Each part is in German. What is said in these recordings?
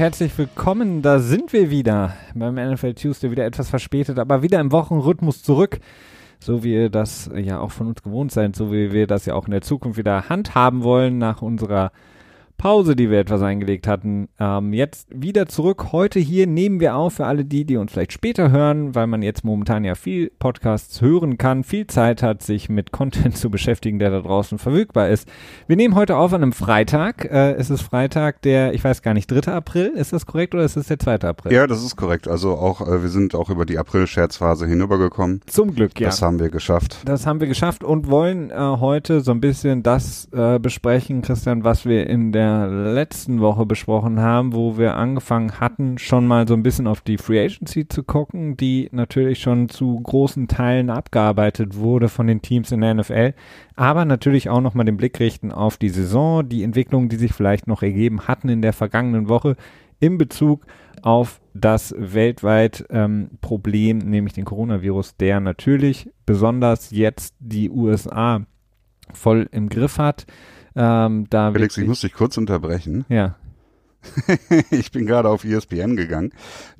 Herzlich willkommen. Da sind wir wieder beim NFL Tuesday, wieder etwas verspätet, aber wieder im Wochenrhythmus zurück. So wie ihr das ja auch von uns gewohnt seid, so wie wir das ja auch in der Zukunft wieder handhaben wollen nach unserer Pause, die wir etwas eingelegt hatten. Ähm, jetzt wieder zurück. Heute hier nehmen wir auf für alle die, die uns vielleicht später hören, weil man jetzt momentan ja viel Podcasts hören kann, viel Zeit hat, sich mit Content zu beschäftigen, der da draußen verfügbar ist. Wir nehmen heute auf an einem Freitag. Äh, es ist Freitag, der, ich weiß gar nicht, 3. April. Ist das korrekt oder ist es der 2. April? Ja, das ist korrekt. Also auch, äh, wir sind auch über die April-Scherzphase hinübergekommen. Zum Glück, ja. Das haben wir geschafft. Das haben wir geschafft und wollen äh, heute so ein bisschen das äh, besprechen, Christian, was wir in der letzten Woche besprochen haben, wo wir angefangen hatten, schon mal so ein bisschen auf die Free Agency zu gucken, die natürlich schon zu großen Teilen abgearbeitet wurde von den Teams in der NFL, aber natürlich auch nochmal den Blick richten auf die Saison, die Entwicklungen, die sich vielleicht noch ergeben hatten in der vergangenen Woche in Bezug auf das weltweit ähm, Problem, nämlich den Coronavirus, der natürlich besonders jetzt die USA voll im Griff hat. Ähm, da Felix, ich muss dich kurz unterbrechen. Ja. ich bin gerade auf ESPN gegangen.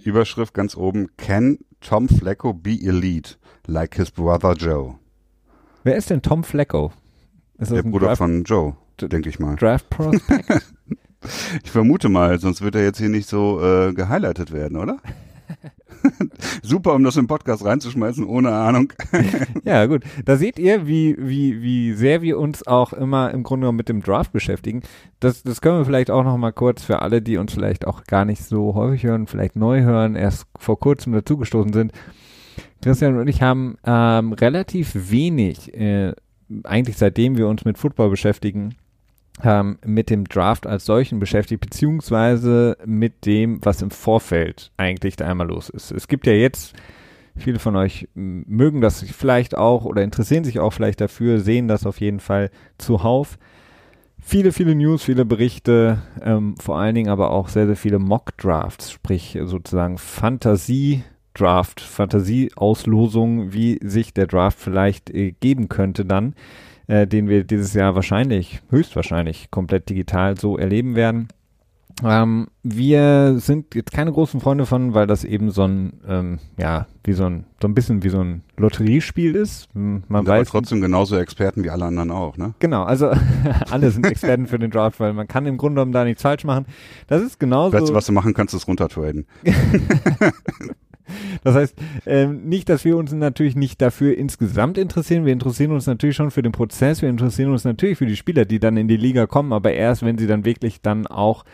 Überschrift ganz oben: Can Tom Flecko be elite like his brother Joe? Wer ist denn Tom Flecko? Ist Der Bruder Draft von Joe, denke ich mal. Draft Prospect? ich vermute mal, sonst wird er jetzt hier nicht so äh, gehighlightet werden, oder? Super, um das im Podcast reinzuschmeißen, ohne Ahnung. ja, gut. Da seht ihr, wie, wie, wie sehr wir uns auch immer im Grunde genommen mit dem Draft beschäftigen. Das, das können wir vielleicht auch noch mal kurz für alle, die uns vielleicht auch gar nicht so häufig hören, vielleicht neu hören, erst vor kurzem dazugestoßen sind. Christian und ich haben ähm, relativ wenig, äh, eigentlich seitdem wir uns mit Football beschäftigen, ähm, mit dem Draft als solchen beschäftigt, beziehungsweise mit dem, was im Vorfeld eigentlich da einmal los ist. Es gibt ja jetzt, viele von euch mögen das vielleicht auch oder interessieren sich auch vielleicht dafür, sehen das auf jeden Fall zuhauf. Viele, viele News, viele Berichte, ähm, vor allen Dingen aber auch sehr, sehr viele Mock-Drafts, sprich sozusagen Fantasie- Draft, Fantasieauslosung, wie sich der Draft vielleicht äh, geben könnte dann äh, den wir dieses Jahr wahrscheinlich, höchstwahrscheinlich komplett digital so erleben werden. Ähm, wir sind jetzt keine großen Freunde von, weil das eben so ein, ähm, ja, wie so ein, so ein bisschen wie so ein Lotteriespiel ist. Man Und weiß trotzdem genauso Experten wie alle anderen auch, ne? Genau, also alle sind Experten für den Draft, weil man kann im Grunde genommen da nichts falsch machen. Das ist genauso. Du, was du machen kannst, ist runtertraden. Das heißt, ähm, nicht, dass wir uns natürlich nicht dafür insgesamt interessieren. Wir interessieren uns natürlich schon für den Prozess. Wir interessieren uns natürlich für die Spieler, die dann in die Liga kommen, aber erst, wenn sie dann wirklich dann auch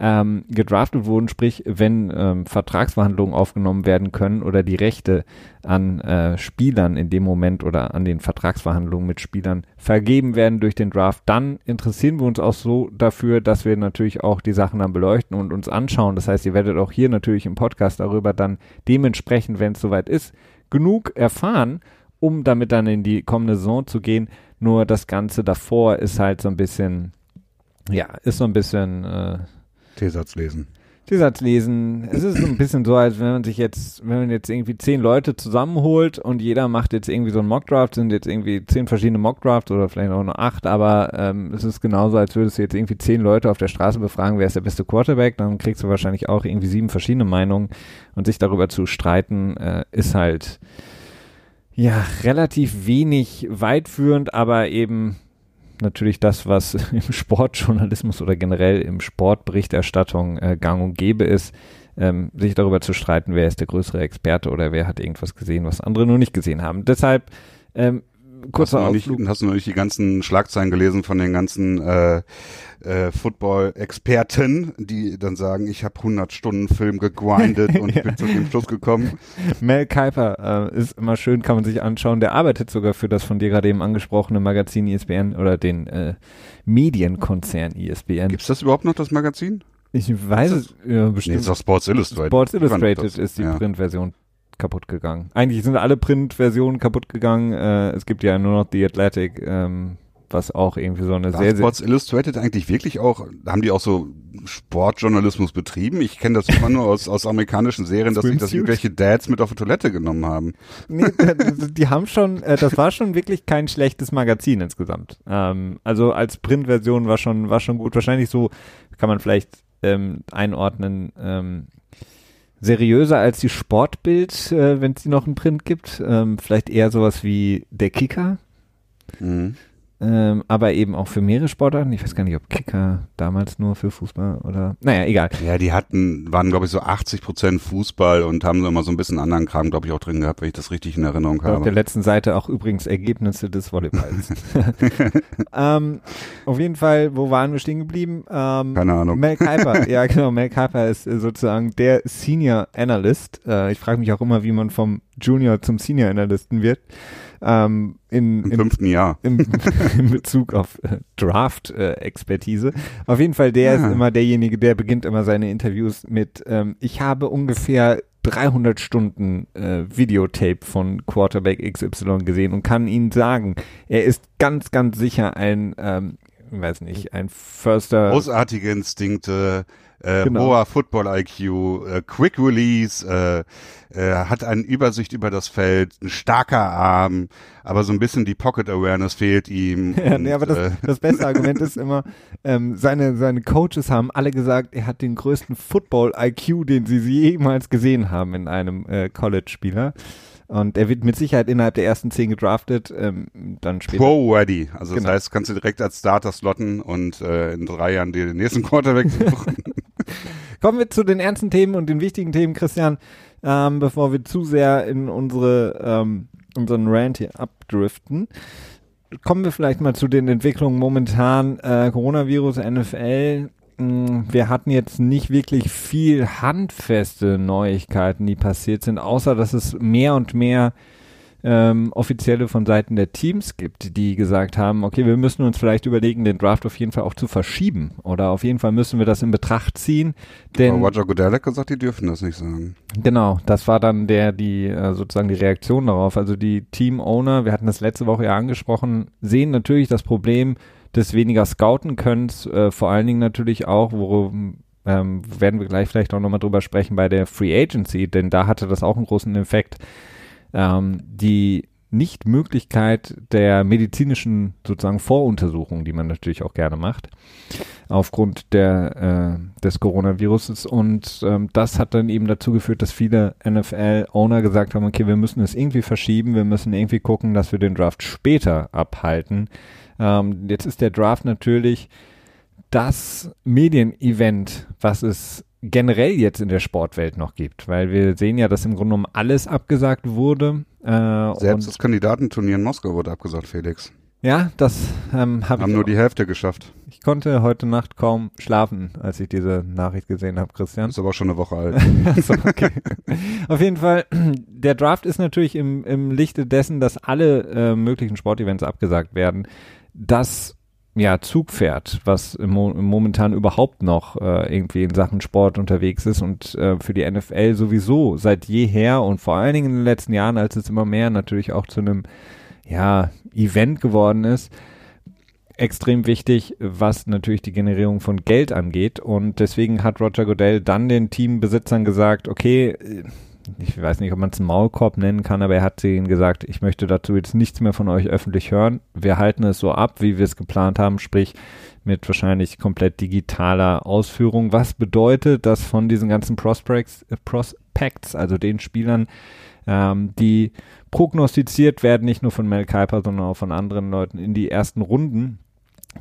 ähm, gedraftet wurden, sprich wenn ähm, Vertragsverhandlungen aufgenommen werden können oder die Rechte an äh, Spielern in dem Moment oder an den Vertragsverhandlungen mit Spielern vergeben werden durch den Draft, dann interessieren wir uns auch so dafür, dass wir natürlich auch die Sachen dann beleuchten und uns anschauen. Das heißt, ihr werdet auch hier natürlich im Podcast darüber dann dementsprechend, wenn es soweit ist, genug erfahren, um damit dann in die kommende Saison zu gehen. Nur das Ganze davor ist halt so ein bisschen, ja, ist so ein bisschen äh, T-Satz lesen. T-Satz lesen. Es ist ein bisschen so, als wenn man sich jetzt, wenn man jetzt irgendwie zehn Leute zusammenholt und jeder macht jetzt irgendwie so einen Mockdraft, sind jetzt irgendwie zehn verschiedene Mockdrafts oder vielleicht auch nur acht, aber ähm, es ist genauso, als würdest du jetzt irgendwie zehn Leute auf der Straße befragen, wer ist der beste Quarterback, dann kriegst du wahrscheinlich auch irgendwie sieben verschiedene Meinungen und sich darüber zu streiten, äh, ist halt ja relativ wenig weitführend, aber eben natürlich das, was im Sportjournalismus oder generell im Sportberichterstattung äh, gang und gäbe ist, ähm, sich darüber zu streiten, wer ist der größere Experte oder wer hat irgendwas gesehen, was andere nur nicht gesehen haben. Deshalb ähm, kurzer hast du, nicht, hast du noch nicht die ganzen Schlagzeilen gelesen von den ganzen äh, äh, Football-Experten, die dann sagen, ich habe 100 Stunden Film gegrindet und ja. bin zu dem Schluss gekommen. Mel Kiper äh, ist immer schön, kann man sich anschauen. Der arbeitet sogar für das von dir gerade eben angesprochene Magazin ISBN oder den äh, Medienkonzern ISBN. Gibt's das überhaupt noch, das Magazin? Ich weiß es ja, bestimmt. Nee, ist doch Sports Illustrated. Sports Illustrated ist die ja. Printversion kaputt gegangen. Eigentlich sind alle Printversionen kaputt gegangen. Äh, es gibt ja nur noch The Athletic, ähm, was auch irgendwie so eine War sehr, Sports Illustrated eigentlich wirklich auch, haben die auch so Sportjournalismus betrieben? Ich kenne das immer nur aus, aus amerikanischen Serien, dass sich das irgendwelche Dads mit auf die Toilette genommen haben. Nee, die haben schon, äh, das war schon wirklich kein schlechtes Magazin insgesamt. Ähm, also als Printversion war schon, war schon gut. Wahrscheinlich so, kann man vielleicht ähm, einordnen. Ähm, seriöser als die Sportbild, äh, wenn es die noch in Print gibt. Ähm, vielleicht eher sowas wie der Kicker. Mhm ähm, aber eben auch für mehrere Sportarten. Ich weiß gar nicht, ob Kicker damals nur für Fußball oder, naja, egal. Ja, die hatten, waren glaube ich so 80 Prozent Fußball und haben so immer so ein bisschen anderen Kram, glaube ich, auch drin gehabt, wenn ich das richtig in Erinnerung habe. Auf der letzten Seite auch übrigens Ergebnisse des Volleyballs. ähm, auf jeden Fall, wo waren wir stehen geblieben? Ähm, Keine Ahnung. Mel Kiper, ja genau, Mel Kiper ist äh, sozusagen der Senior Analyst. Äh, ich frage mich auch immer, wie man vom Junior zum Senior Analysten wird ähm, in, Im in, fünften Jahr. Im, in Bezug auf äh, Draft-Expertise. Äh, auf jeden Fall, der ja. ist immer derjenige, der beginnt immer seine Interviews mit, ähm, ich habe ungefähr 300 Stunden äh, Videotape von Quarterback XY gesehen und kann Ihnen sagen, er ist ganz, ganz sicher ein, ähm, weiß nicht, ein Förster. Großartige Instinkte, äh, genau. hoher Football-IQ, äh, Quick Release, äh, äh, hat eine Übersicht über das Feld, ein starker Arm, aber so ein bisschen die Pocket Awareness fehlt ihm. ja, und, nee, aber das, äh, das beste Argument ist immer, ähm, seine, seine Coaches haben alle gesagt, er hat den größten Football-IQ, den sie jemals gesehen haben in einem äh, College-Spieler. Und er wird mit Sicherheit innerhalb der ersten zehn gedraftet, ähm, dann später. Pro ready. Also genau. das heißt, kannst du direkt als Starter slotten und äh, in drei Jahren dir den nächsten Quarterback suchen. Kommen wir zu den ernsten Themen und den wichtigen Themen, Christian, ähm, bevor wir zu sehr in unsere ähm, unseren Rant hier abdriften. Kommen wir vielleicht mal zu den Entwicklungen momentan. Äh, Coronavirus, NFL, hm, wir hatten jetzt nicht wirklich viel handfeste Neuigkeiten, die passiert sind, außer dass es mehr und mehr ähm, offizielle von Seiten der Teams gibt, die gesagt haben, okay, wir müssen uns vielleicht überlegen, den Draft auf jeden Fall auch zu verschieben oder auf jeden Fall müssen wir das in Betracht ziehen. Denn Aber Roger Goodell hat gesagt, die dürfen das nicht sagen. Genau, das war dann der die äh, sozusagen die Reaktion darauf. Also die Team-Owner, wir hatten das letzte Woche ja angesprochen, sehen natürlich das Problem, des weniger scouten könnt, äh, vor allen Dingen natürlich auch, worum ähm, werden wir gleich vielleicht auch nochmal drüber sprechen bei der Free Agency, denn da hatte das auch einen großen Effekt. Ähm, die Nichtmöglichkeit der medizinischen sozusagen Voruntersuchung, die man natürlich auch gerne macht, aufgrund der, äh, des Coronaviruses. Und ähm, das hat dann eben dazu geführt, dass viele NFL-Owner gesagt haben, okay, wir müssen es irgendwie verschieben, wir müssen irgendwie gucken, dass wir den Draft später abhalten, ähm, jetzt ist der Draft natürlich das Medienevent, was es generell jetzt in der Sportwelt noch gibt, weil wir sehen ja, dass im Grunde genommen alles abgesagt wurde. Äh, Selbst das Kandidatenturnier in Moskau wurde abgesagt, Felix. Ja, das ähm, ich. Haben nur die Hälfte geschafft. Ich konnte heute Nacht kaum schlafen, als ich diese Nachricht gesehen habe, Christian. Ist aber schon eine Woche alt. so, okay. Auf jeden Fall, der Draft ist natürlich im, im Lichte dessen, dass alle äh, möglichen Sportevents abgesagt werden das ja, Zugpferd, was Mo momentan überhaupt noch äh, irgendwie in Sachen Sport unterwegs ist und äh, für die NFL sowieso seit jeher und vor allen Dingen in den letzten Jahren, als es immer mehr natürlich auch zu einem ja, Event geworden ist, extrem wichtig, was natürlich die Generierung von Geld angeht. Und deswegen hat Roger Goodell dann den Teambesitzern gesagt, okay, ich weiß nicht, ob man es Maulkorb nennen kann, aber er hat ihnen gesagt, ich möchte dazu jetzt nichts mehr von euch öffentlich hören. Wir halten es so ab, wie wir es geplant haben, sprich mit wahrscheinlich komplett digitaler Ausführung. Was bedeutet, dass von diesen ganzen Prospects, äh, Prospects also den Spielern, ähm, die prognostiziert werden, nicht nur von Mel Kiper, sondern auch von anderen Leuten in die ersten Runden,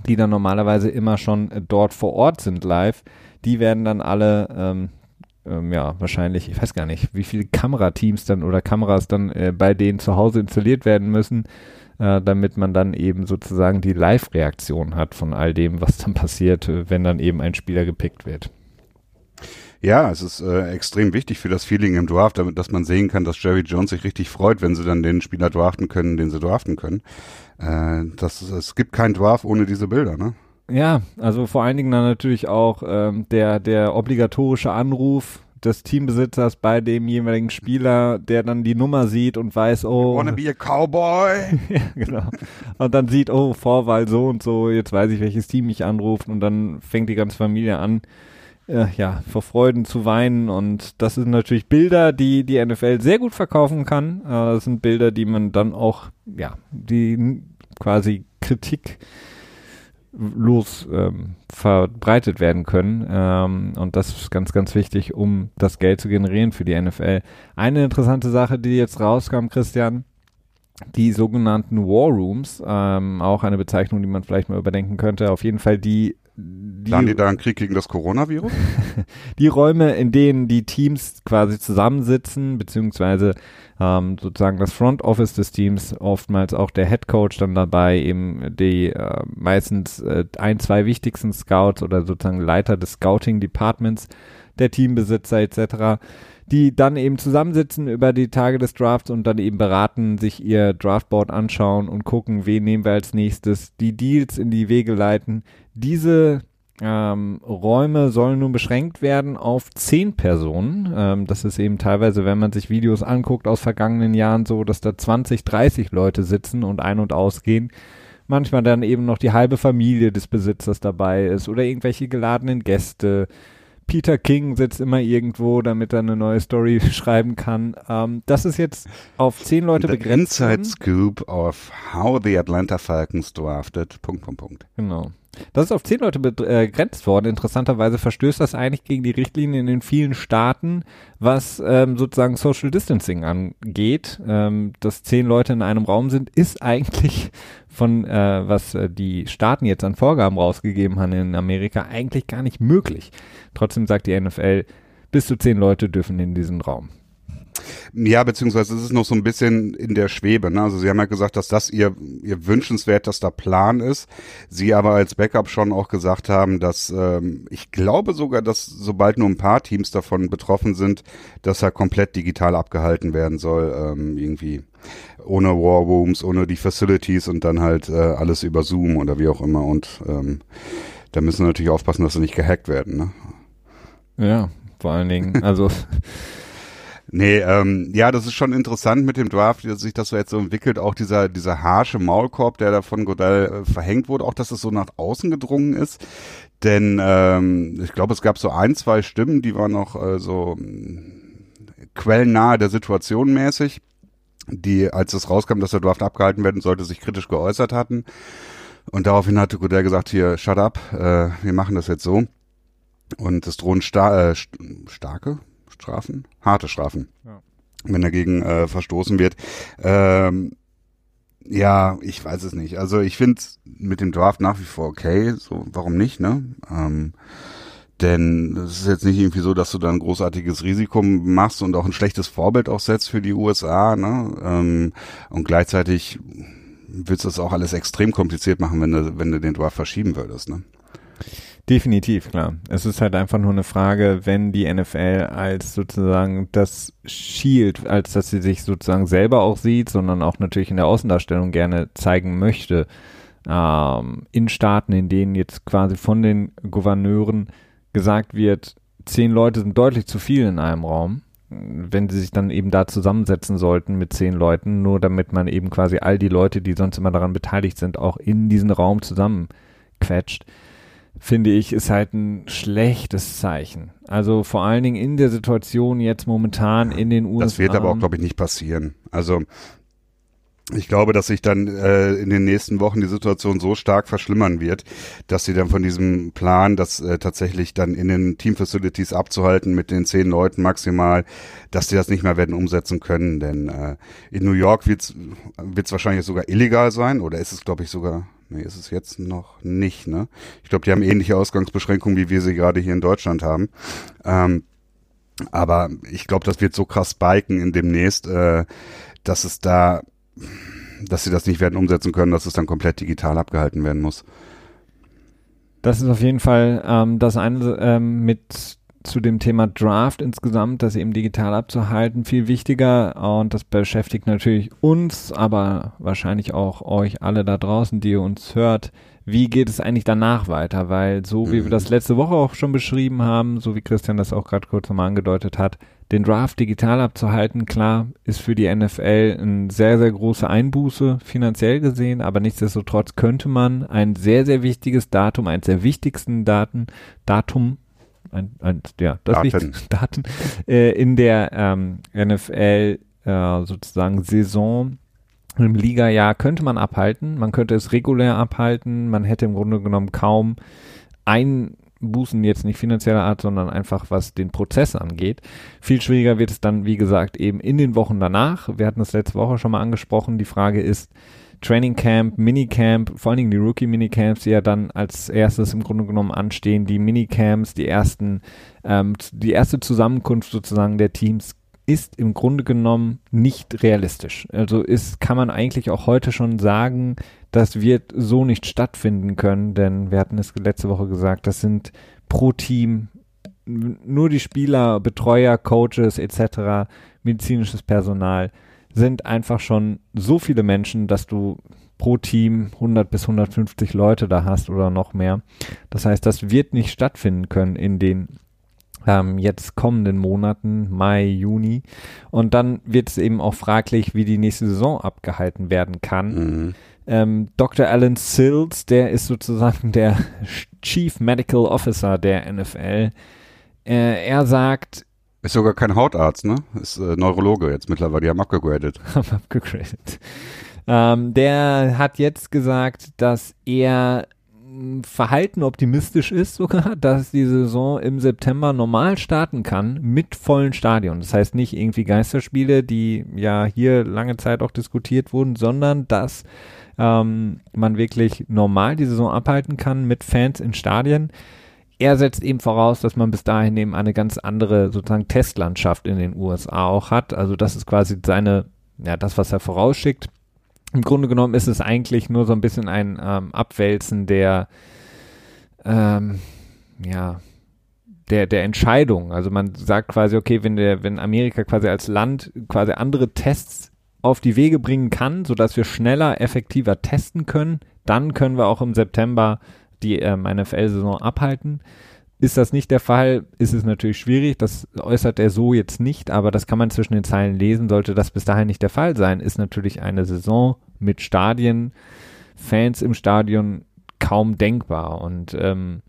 die dann normalerweise immer schon äh, dort vor Ort sind live, die werden dann alle ähm, ähm, ja, wahrscheinlich, ich weiß gar nicht, wie viele Kamerateams dann oder Kameras dann äh, bei denen zu Hause installiert werden müssen, äh, damit man dann eben sozusagen die Live-Reaktion hat von all dem, was dann passiert, äh, wenn dann eben ein Spieler gepickt wird. Ja, es ist äh, extrem wichtig für das Feeling im Draft, damit, dass man sehen kann, dass Jerry Jones sich richtig freut, wenn sie dann den Spieler draften können, den sie draften können. Äh, das, es gibt keinen Draft ohne diese Bilder, ne? Ja, also vor allen Dingen dann natürlich auch ähm, der, der obligatorische Anruf des Teambesitzers bei dem jeweiligen Spieler, der dann die Nummer sieht und weiß, oh. You wanna be a Cowboy? ja, genau. Und dann sieht, oh, Vorwahl so und so, jetzt weiß ich, welches Team mich anruft und dann fängt die ganze Familie an, äh, ja, vor Freuden zu weinen und das sind natürlich Bilder, die die NFL sehr gut verkaufen kann. Äh, das sind Bilder, die man dann auch, ja, die quasi Kritik los ähm, verbreitet werden können. Ähm, und das ist ganz, ganz wichtig, um das Geld zu generieren für die NFL. Eine interessante Sache, die jetzt rauskam, Christian, die sogenannten War Rooms, ähm, auch eine Bezeichnung, die man vielleicht mal überdenken könnte. Auf jeden Fall die die, Planen die da einen Krieg gegen das Coronavirus? die Räume, in denen die Teams quasi zusammensitzen, beziehungsweise ähm, sozusagen das Front Office des Teams, oftmals auch der Head Coach dann dabei, eben die äh, meistens äh, ein, zwei wichtigsten Scouts oder sozusagen Leiter des Scouting Departments, der Teambesitzer etc., die dann eben zusammensitzen über die Tage des Drafts und dann eben beraten, sich ihr Draftboard anschauen und gucken, wen nehmen wir als nächstes, die Deals in die Wege leiten. Diese ähm, Räume sollen nun beschränkt werden auf zehn Personen. Ähm, das ist eben teilweise, wenn man sich Videos anguckt aus vergangenen Jahren so, dass da 20, 30 Leute sitzen und ein- und ausgehen. Manchmal dann eben noch die halbe Familie des Besitzers dabei ist oder irgendwelche geladenen Gäste. Peter King sitzt immer irgendwo, damit er eine neue Story schreiben kann. Ähm, das ist jetzt auf zehn Leute the begrenzt. Inside Scoop of how the Atlanta Falcons drafted. Punkt, Punkt, Punkt. Genau. Das ist auf zehn Leute begrenzt worden. Interessanterweise verstößt das eigentlich gegen die Richtlinien in den vielen Staaten, was ähm, sozusagen Social Distancing angeht. Ähm, dass zehn Leute in einem Raum sind, ist eigentlich von, äh, was äh, die Staaten jetzt an Vorgaben rausgegeben haben in Amerika, eigentlich gar nicht möglich. Trotzdem sagt die NFL, bis zu zehn Leute dürfen in diesen Raum. Ja, beziehungsweise es ist noch so ein bisschen in der Schwebe. Ne? Also Sie haben ja gesagt, dass das Ihr, Ihr wünschenswertester Plan ist. Sie aber als Backup schon auch gesagt haben, dass ähm, ich glaube sogar, dass sobald nur ein paar Teams davon betroffen sind, dass er komplett digital abgehalten werden soll, ähm, irgendwie ohne War Rooms, ohne die Facilities und dann halt äh, alles über Zoom oder wie auch immer. Und ähm, da müssen wir natürlich aufpassen, dass sie nicht gehackt werden. Ne? Ja, vor allen Dingen, also Nee, ähm, ja, das ist schon interessant mit dem Draft, dass sich das so jetzt so entwickelt. Auch dieser, dieser harsche Maulkorb, der da von Godell äh, verhängt wurde, auch dass es so nach außen gedrungen ist. Denn ähm, ich glaube, es gab so ein, zwei Stimmen, die waren noch äh, so äh, quellennahe der Situation mäßig, die, als es rauskam, dass der Draft abgehalten werden sollte, sich kritisch geäußert hatten. Und daraufhin hatte Godell gesagt, hier, shut up, äh, wir machen das jetzt so. Und es drohen sta äh, starke, Strafen, harte Strafen, ja. wenn dagegen äh, verstoßen wird. Ähm, ja, ich weiß es nicht. Also ich finde mit dem Draft nach wie vor okay. So, warum nicht, ne? Ähm, denn es ist jetzt nicht irgendwie so, dass du da ein großartiges Risiko machst und auch ein schlechtes Vorbild auch setzt für die USA, ne? Ähm, und gleichzeitig willst du das auch alles extrem kompliziert machen, wenn du, wenn du den Draft verschieben würdest, ne? Definitiv, klar. Es ist halt einfach nur eine Frage, wenn die NFL als sozusagen das Shield, als dass sie sich sozusagen selber auch sieht, sondern auch natürlich in der Außendarstellung gerne zeigen möchte, ähm, in Staaten, in denen jetzt quasi von den Gouverneuren gesagt wird, zehn Leute sind deutlich zu viel in einem Raum, wenn sie sich dann eben da zusammensetzen sollten mit zehn Leuten, nur damit man eben quasi all die Leute, die sonst immer daran beteiligt sind, auch in diesen Raum zusammenquetscht finde ich, ist halt ein schlechtes Zeichen. Also vor allen Dingen in der Situation jetzt momentan in den USA. Das wird aber auch, glaube ich, nicht passieren. Also ich glaube, dass sich dann äh, in den nächsten Wochen die Situation so stark verschlimmern wird, dass sie dann von diesem Plan, das äh, tatsächlich dann in den Team-Facilities abzuhalten mit den zehn Leuten maximal, dass sie das nicht mehr werden umsetzen können. Denn äh, in New York wird es wahrscheinlich sogar illegal sein oder ist es, glaube ich, sogar Nee, ist es jetzt noch nicht, ne? Ich glaube, die haben ähnliche Ausgangsbeschränkungen, wie wir sie gerade hier in Deutschland haben. Ähm, aber ich glaube, das wird so krass spiken in demnächst, äh, dass es da, dass sie das nicht werden umsetzen können, dass es dann komplett digital abgehalten werden muss. Das ist auf jeden Fall ähm, das eine ähm, mit zu dem Thema Draft insgesamt, das eben digital abzuhalten, viel wichtiger und das beschäftigt natürlich uns, aber wahrscheinlich auch euch alle da draußen, die ihr uns hört. Wie geht es eigentlich danach weiter? Weil so wie wir mhm. das letzte Woche auch schon beschrieben haben, so wie Christian das auch gerade kurz nochmal angedeutet hat, den Draft digital abzuhalten, klar, ist für die NFL ein sehr, sehr große Einbuße finanziell gesehen, aber nichtsdestotrotz könnte man ein sehr, sehr wichtiges Datum, eines der wichtigsten Daten, Datum ein, ein, ja, das Daten, Daten äh, in der ähm, NFL äh, sozusagen Saison Im Liga-Jahr könnte man abhalten, man könnte es regulär abhalten, man hätte im Grunde genommen kaum Einbußen jetzt nicht finanzieller Art, sondern einfach was den Prozess angeht. Viel schwieriger wird es dann, wie gesagt, eben in den Wochen danach. Wir hatten es letzte Woche schon mal angesprochen. Die Frage ist, Training Camp, Minicamp, vor allen Dingen die Rookie Minicamps, die ja dann als erstes im Grunde genommen anstehen, die Minicamps, die ersten, ähm, die erste Zusammenkunft sozusagen der Teams ist im Grunde genommen nicht realistisch. Also ist, kann man eigentlich auch heute schon sagen, das wird so nicht stattfinden können, denn wir hatten es letzte Woche gesagt, das sind pro Team nur die Spieler, Betreuer, Coaches etc., medizinisches Personal sind einfach schon so viele Menschen, dass du pro Team 100 bis 150 Leute da hast oder noch mehr. Das heißt, das wird nicht stattfinden können in den ähm, jetzt kommenden Monaten, Mai, Juni. Und dann wird es eben auch fraglich, wie die nächste Saison abgehalten werden kann. Mhm. Ähm, Dr. Alan Sills, der ist sozusagen der Chief Medical Officer der NFL. Äh, er sagt, ist sogar kein Hautarzt, ne? Ist äh, Neurologe jetzt mittlerweile, die haben abgegradet. haben abgegradet. Ähm, der hat jetzt gesagt, dass er Verhalten optimistisch ist sogar, dass die Saison im September normal starten kann mit vollen Stadion. Das heißt nicht irgendwie Geisterspiele, die ja hier lange Zeit auch diskutiert wurden, sondern dass ähm, man wirklich normal die Saison abhalten kann mit Fans in Stadien. Er setzt eben voraus, dass man bis dahin eben eine ganz andere sozusagen Testlandschaft in den USA auch hat. Also das ist quasi seine, ja, das, was er vorausschickt im Grunde genommen ist es eigentlich nur so ein bisschen ein ähm, Abwälzen der, ähm, ja, der, der Entscheidung. Also man sagt quasi, okay, wenn der, wenn Amerika quasi als Land quasi andere Tests auf die Wege bringen kann, sodass wir schneller, effektiver testen können, dann können wir auch im September die ähm, NFL-Saison abhalten. Ist das nicht der Fall, ist es natürlich schwierig. Das äußert er so jetzt nicht, aber das kann man zwischen den Zeilen lesen. Sollte das bis dahin nicht der Fall sein, ist natürlich eine Saison mit Stadien, Fans im Stadion kaum denkbar. Und ähm,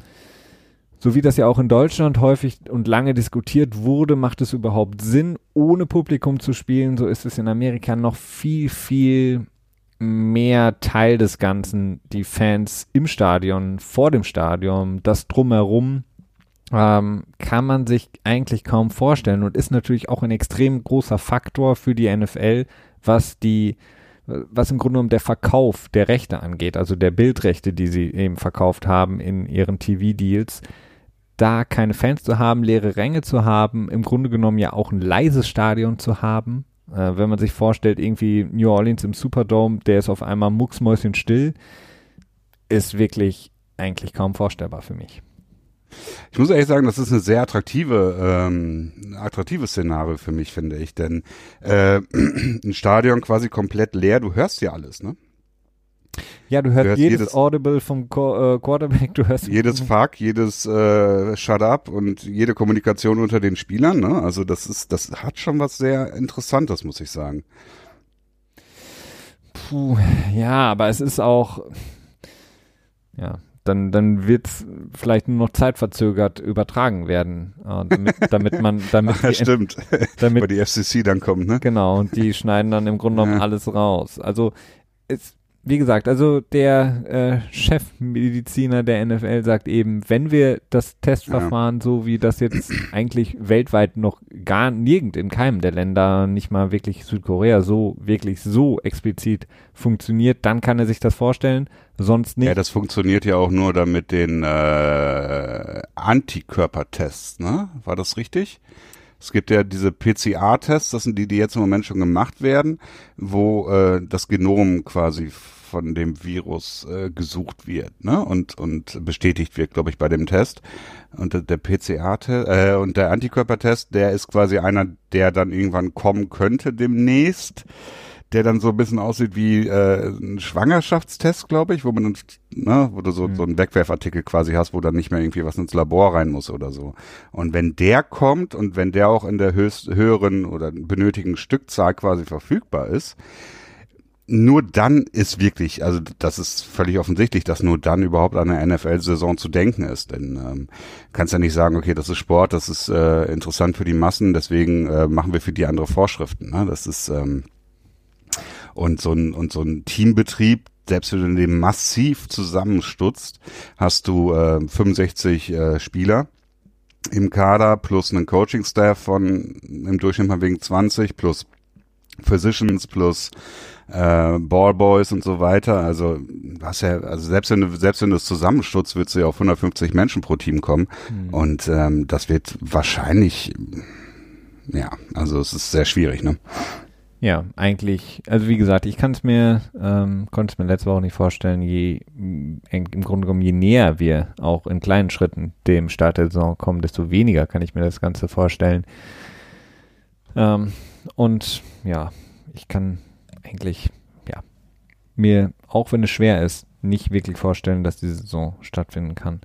so wie das ja auch in Deutschland häufig und lange diskutiert wurde, macht es überhaupt Sinn, ohne Publikum zu spielen. So ist es in Amerika noch viel, viel mehr Teil des Ganzen, die Fans im Stadion, vor dem Stadion, das drumherum ähm, kann man sich eigentlich kaum vorstellen und ist natürlich auch ein extrem großer Faktor für die NFL, was die was im Grunde genommen der Verkauf der Rechte angeht, also der Bildrechte, die sie eben verkauft haben in ihren TV-Deals, da keine Fans zu haben, leere Ränge zu haben, im Grunde genommen ja auch ein leises Stadion zu haben. Äh, wenn man sich vorstellt, irgendwie New Orleans im Superdome, der ist auf einmal mucksmäuschen still, ist wirklich eigentlich kaum vorstellbar für mich. Ich muss ehrlich sagen, das ist eine sehr attraktive, ähm, attraktives Szenario für mich, finde ich. Denn äh, ein Stadion quasi komplett leer, du hörst ja alles, ne? Ja, du hörst, du hörst jedes, jedes, Audible vom Qu äh, Quarterback, du hörst jedes Fuck, jedes äh, Shut up und jede Kommunikation unter den Spielern. Ne? Also das ist, das hat schon was sehr Interessantes, muss ich sagen. Puh, ja, aber es ist auch, ja, dann, dann wird es vielleicht nur noch zeitverzögert übertragen werden, äh, damit, damit man, damit ja, stimmt, damit Weil die FCC dann kommt, ne? Genau, und die schneiden dann im Grunde genommen ja. alles raus. Also es, wie gesagt, also der äh, Chefmediziner der NFL sagt eben, wenn wir das Testverfahren, ja. so wie das jetzt eigentlich weltweit noch gar nirgend in keinem der Länder, nicht mal wirklich Südkorea, so wirklich so explizit funktioniert, dann kann er sich das vorstellen, sonst nicht. Ja, das funktioniert ja auch nur dann mit den äh, Antikörpertests, ne? War das richtig? Es gibt ja diese PCA-Tests, das sind die, die jetzt im Moment schon gemacht werden, wo äh, das Genom quasi von dem Virus äh, gesucht wird ne? und, und bestätigt wird, glaube ich, bei dem Test. Und der PCA-Test äh, und der Antikörpertest, der ist quasi einer, der dann irgendwann kommen könnte demnächst der dann so ein bisschen aussieht wie äh, ein Schwangerschaftstest, glaube ich, wo man ne, wo du so, mhm. so einen Wegwerfartikel quasi hast, wo dann nicht mehr irgendwie was ins Labor rein muss oder so. Und wenn der kommt und wenn der auch in der höchst, höheren oder benötigen Stückzahl quasi verfügbar ist, nur dann ist wirklich, also das ist völlig offensichtlich, dass nur dann überhaupt an eine NFL-Saison zu denken ist. Denn ähm, kannst ja nicht sagen, okay, das ist Sport, das ist äh, interessant für die Massen, deswegen äh, machen wir für die andere Vorschriften. Ne? Das ist ähm, Und so ein, und so ein Teambetrieb, selbst wenn du den massiv zusammenstutzt, hast du äh, 65 äh, Spieler im Kader plus einen Coaching-Staff von im Durchschnitt mal wegen 20 plus Physicians plus äh, Ballboys und so weiter. Also was ja, also selbst wenn du selbst wenn du es zusammenstutzt, wird du ja auf 150 Menschen pro Team kommen mhm. und ähm, das wird wahrscheinlich ja, also es ist sehr schwierig, ne? Ja, eigentlich, also wie gesagt, ich kann es mir, ähm, konnte es mir letzte Woche nicht vorstellen, je im Grunde genommen, je näher wir auch in kleinen Schritten dem Start der Saison kommen, desto weniger kann ich mir das Ganze vorstellen. Ähm, und ja, ich kann eigentlich, ja, mir, auch wenn es schwer ist, nicht wirklich vorstellen, dass diese Saison stattfinden kann.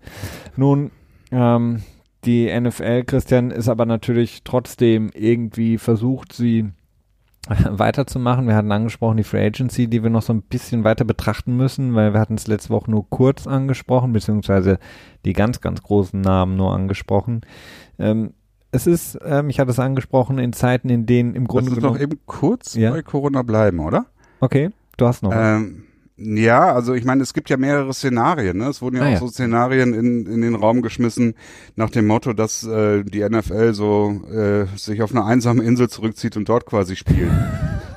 Nun, ähm, die NFL, Christian, ist aber natürlich trotzdem irgendwie versucht, sie weiterzumachen. Wir hatten angesprochen die Free Agency, die wir noch so ein bisschen weiter betrachten müssen, weil wir hatten es letzte Woche nur kurz angesprochen, beziehungsweise die ganz, ganz großen Namen nur angesprochen. Ähm, es ist, ähm, ich hatte es angesprochen, in Zeiten, in denen im Grunde Lass uns noch eben kurz ja? bei Corona bleiben, oder? Okay, du hast noch. Ähm, ja, also ich meine, es gibt ja mehrere Szenarien. Ne? Es wurden ja ah, auch ja. so Szenarien in, in den Raum geschmissen nach dem Motto, dass äh, die NFL so äh, sich auf eine einsame Insel zurückzieht und dort quasi spielt.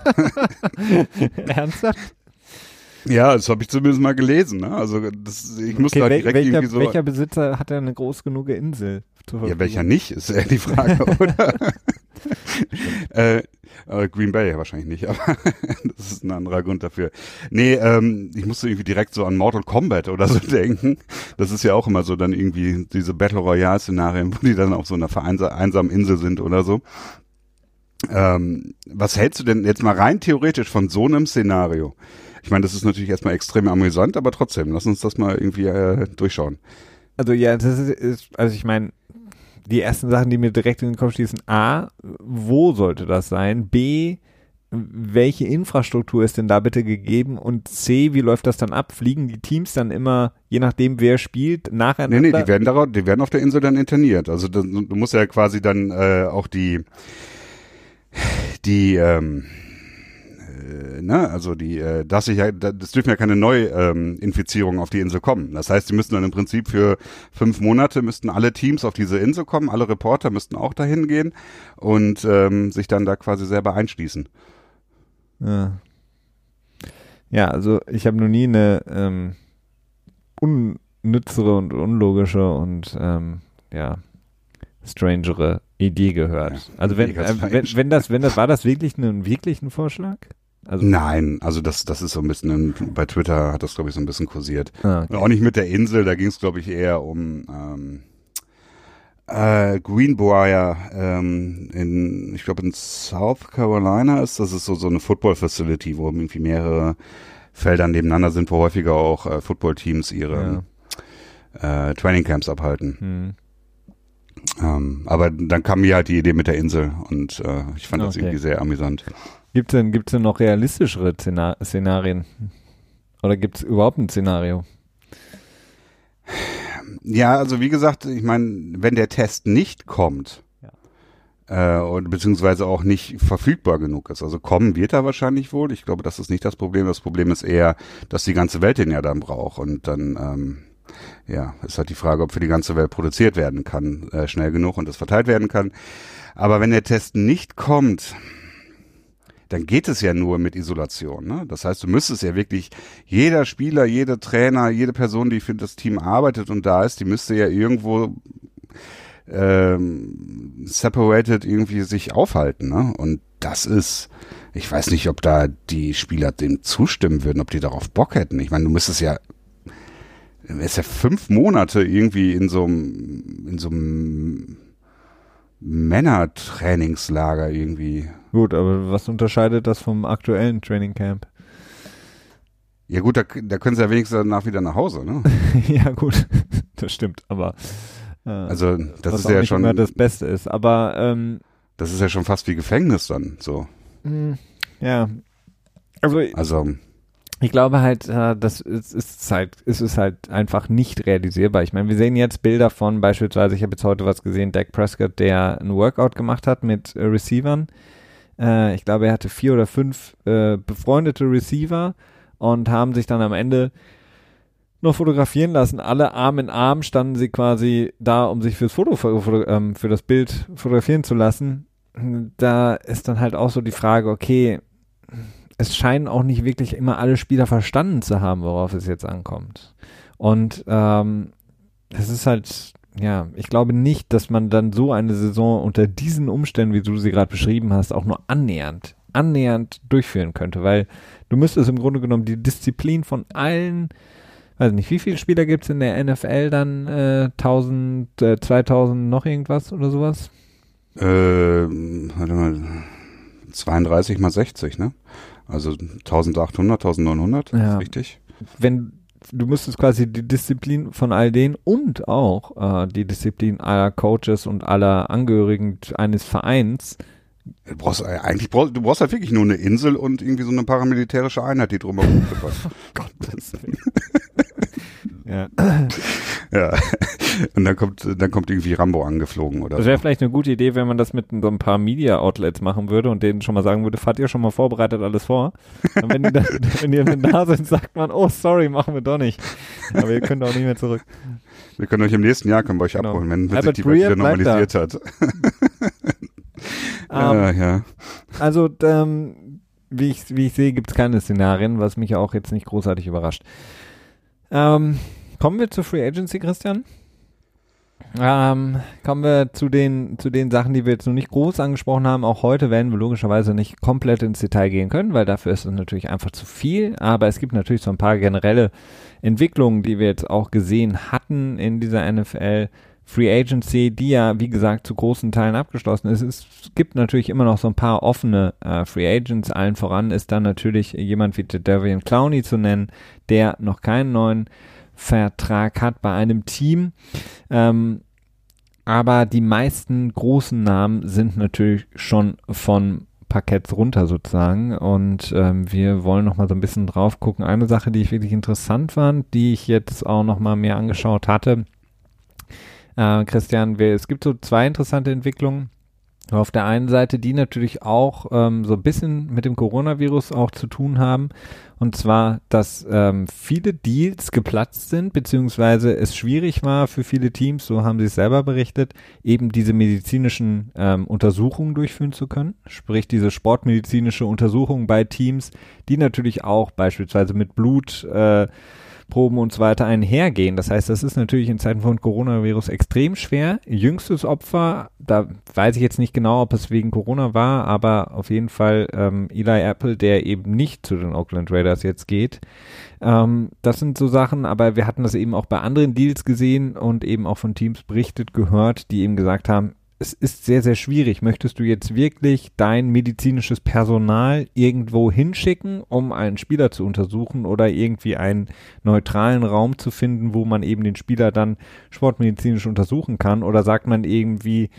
Ernsthaft? Ja, das habe ich zumindest mal gelesen. Ne? Also das, ich muss okay, da direkt welcher, irgendwie so. Welcher Besitzer hat denn eine groß genug Insel? Ja, welcher nicht, ist eher die Frage, oder? äh, äh, Green Bay wahrscheinlich nicht, aber das ist ein anderer Grund dafür. Nee, ähm, ich musste irgendwie direkt so an Mortal Kombat oder so denken. Das ist ja auch immer so dann irgendwie diese Battle Royale Szenarien, wo die dann auf so einer einsamen Insel sind oder so. Ähm, was hältst du denn jetzt mal rein theoretisch von so einem Szenario? Ich meine, das ist natürlich erstmal extrem amüsant, aber trotzdem, lass uns das mal irgendwie äh, durchschauen. Also ja, das ist, also ich meine, die ersten Sachen, die mir direkt in den Kopf schießen, A, wo sollte das sein? B, welche Infrastruktur ist denn da bitte gegeben? Und C, wie läuft das dann ab? Fliegen die Teams dann immer, je nachdem wer spielt, nacheinander? Nee, nee, die werden, darauf, die werden auf der Insel dann interniert. Also du, du musst ja quasi dann äh, auch die, die, ähm, äh, ne, also die, äh, dass sich ja, das dürfen ja keine Neuinfizierungen ähm, auf die Insel kommen. Das heißt, sie müssten dann im Prinzip für fünf Monate müssten alle Teams auf diese Insel kommen, alle Reporter müssten auch dahin gehen und ähm, sich dann da quasi selber einschließen. Ja. Ja, also ich habe noch nie eine ähm, unnützere und unlogische und ähm, ja strangere Idee gehört. Ja, also wenn, äh, wenn, wenn das, wenn das war das wirklich ein wirklichen Vorschlag? Also Nein, also das, das ist so ein bisschen, bei Twitter hat das, glaube ich, so ein bisschen kursiert. Ah, okay. Auch nicht mit der Insel, da ging es, glaube ich, eher um ähm, äh, Greenbrier ähm, in, ich glaube in South Carolina ist, das ist so, so eine Football Facility, wo irgendwie mehrere Felder nebeneinander sind, wo häufiger auch äh, Football-Teams ihre ja. äh, Training Camps abhalten. Hm. Ähm, aber dann kam mir halt die Idee mit der Insel und äh, ich fand okay. das irgendwie sehr amüsant. Gibt es denn, gibt's denn noch realistischere Szenarien? Oder gibt es überhaupt ein Szenario? Ja, also wie gesagt, ich meine, wenn der Test nicht kommt, ja. äh, und beziehungsweise auch nicht verfügbar genug ist. Also kommen wird er wahrscheinlich wohl. Ich glaube, das ist nicht das Problem. Das Problem ist eher, dass die ganze Welt den ja dann braucht. Und dann, ähm, ja, ist halt die Frage, ob für die ganze Welt produziert werden kann, äh, schnell genug und das verteilt werden kann. Aber wenn der Test nicht kommt, dann geht es ja nur mit Isolation. Ne? Das heißt, du müsstest ja wirklich, jeder Spieler, jeder Trainer, jede Person, die für das Team arbeitet und da ist, die müsste ja irgendwo ähm, separated irgendwie sich aufhalten. Ne? Und das ist, ich weiß nicht, ob da die Spieler dem zustimmen würden, ob die darauf Bock hätten. Ich meine, du müsstest ja ist ja fünf Monate irgendwie in so einem, in so einem Männertrainingslager irgendwie. Gut, aber was unterscheidet das vom aktuellen Trainingcamp? Ja gut, da, da können sie ja wenigstens danach wieder nach Hause, ne? ja gut, das stimmt, aber äh, also das ist ja schon das Beste ist, aber ähm, das ist ja schon fast wie Gefängnis dann, so. Hm, ja, also, also ich glaube halt, äh, das ist, halt, ist es halt einfach nicht realisierbar. Ich meine, wir sehen jetzt Bilder von beispielsweise, ich habe jetzt heute was gesehen, Dak Prescott, der ein Workout gemacht hat mit äh, Receivern. Äh, ich glaube, er hatte vier oder fünf befreundete Receiver und haben sich dann am Ende noch fotografieren lassen. Alle Arm in Arm standen sie quasi da, um sich fürs Foto, ähm, für das Bild fotografieren zu lassen. Da ist dann halt auch so die Frage, okay, es scheinen auch nicht wirklich immer alle Spieler verstanden zu haben, worauf es jetzt ankommt. Und ähm, es ist halt, ja, ich glaube nicht, dass man dann so eine Saison unter diesen Umständen, wie du sie gerade beschrieben hast, auch nur annähernd, annähernd durchführen könnte, weil du müsstest im Grunde genommen die Disziplin von allen weiß nicht, wie viele Spieler gibt es in der NFL dann? Äh, 1000, äh, 2000 noch irgendwas oder sowas? Äh, warte mal, 32 mal 60, ne? Also 1800, 1900, ja. ist richtig. Wenn du müsstest quasi die Disziplin von all denen und auch äh, die Disziplin aller Coaches und aller Angehörigen eines Vereins Du brauchst äh, eigentlich brauchst, du brauchst halt wirklich nur eine Insel und irgendwie so eine paramilitärische Einheit, die drumherum oh Gottes Willen. ja. ja. Und dann kommt, dann kommt irgendwie Rambo angeflogen oder Das wäre so. vielleicht eine gute Idee, wenn man das mit so ein paar Media-Outlets machen würde und denen schon mal sagen würde, fahrt ihr schon mal vorbereitet alles vor? Und wenn die, dann, wenn die dann da sind, sagt man, oh sorry, machen wir doch nicht. Aber ihr könnt auch nicht mehr zurück. Wir können euch im nächsten Jahr können wir euch genau. abholen, wenn, wenn sich die Welt wieder normalisiert hat. ja, ähm, ja. Also, ähm, wie ich, wie ich sehe, gibt es keine Szenarien, was mich auch jetzt nicht großartig überrascht. Ähm, kommen wir zur Free Agency, Christian? Ähm, kommen wir zu den, zu den Sachen, die wir jetzt noch nicht groß angesprochen haben. Auch heute werden wir logischerweise nicht komplett ins Detail gehen können, weil dafür ist es natürlich einfach zu viel. Aber es gibt natürlich so ein paar generelle Entwicklungen, die wir jetzt auch gesehen hatten in dieser NFL. Free Agency, die ja, wie gesagt, zu großen Teilen abgeschlossen ist. Es gibt natürlich immer noch so ein paar offene äh, Free Agents. Allen voran ist dann natürlich jemand wie Davian Clowney zu nennen, der noch keinen neuen Vertrag hat bei einem Team. Ähm, aber die meisten großen Namen sind natürlich schon von Parketts runter sozusagen und ähm, wir wollen noch mal so ein bisschen drauf gucken. Eine Sache, die ich wirklich interessant fand, die ich jetzt auch noch mal mehr angeschaut hatte, äh, Christian, wir, es gibt so zwei interessante Entwicklungen. Auf der einen Seite, die natürlich auch ähm, so ein bisschen mit dem Coronavirus auch zu tun haben. Und zwar, dass ähm, viele Deals geplatzt sind, beziehungsweise es schwierig war für viele Teams, so haben sie es selber berichtet, eben diese medizinischen ähm, Untersuchungen durchführen zu können. Sprich, diese sportmedizinische Untersuchungen bei Teams, die natürlich auch beispielsweise mit Blut äh, Proben und so weiter einhergehen. Das heißt, das ist natürlich in Zeiten von Coronavirus extrem schwer. Jüngstes Opfer, da weiß ich jetzt nicht genau, ob es wegen Corona war, aber auf jeden Fall ähm, Eli Apple, der eben nicht zu den Oakland Raiders jetzt geht. Ähm, das sind so Sachen, aber wir hatten das eben auch bei anderen Deals gesehen und eben auch von Teams berichtet gehört, die eben gesagt haben, es ist sehr, sehr schwierig. Möchtest du jetzt wirklich dein medizinisches Personal irgendwo hinschicken, um einen Spieler zu untersuchen oder irgendwie einen neutralen Raum zu finden, wo man eben den Spieler dann sportmedizinisch untersuchen kann? Oder sagt man irgendwie,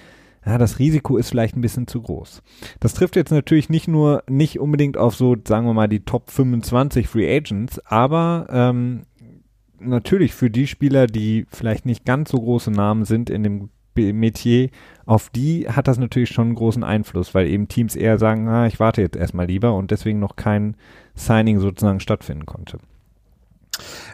ja, das Risiko ist vielleicht ein bisschen zu groß. Das trifft jetzt natürlich nicht nur, nicht unbedingt auf so, sagen wir mal, die Top 25 Free Agents, aber ähm, natürlich für die Spieler, die vielleicht nicht ganz so große Namen sind in dem Metier, auf die hat das natürlich schon einen großen Einfluss, weil eben Teams eher sagen, ah, ich warte jetzt erstmal lieber und deswegen noch kein Signing sozusagen stattfinden konnte.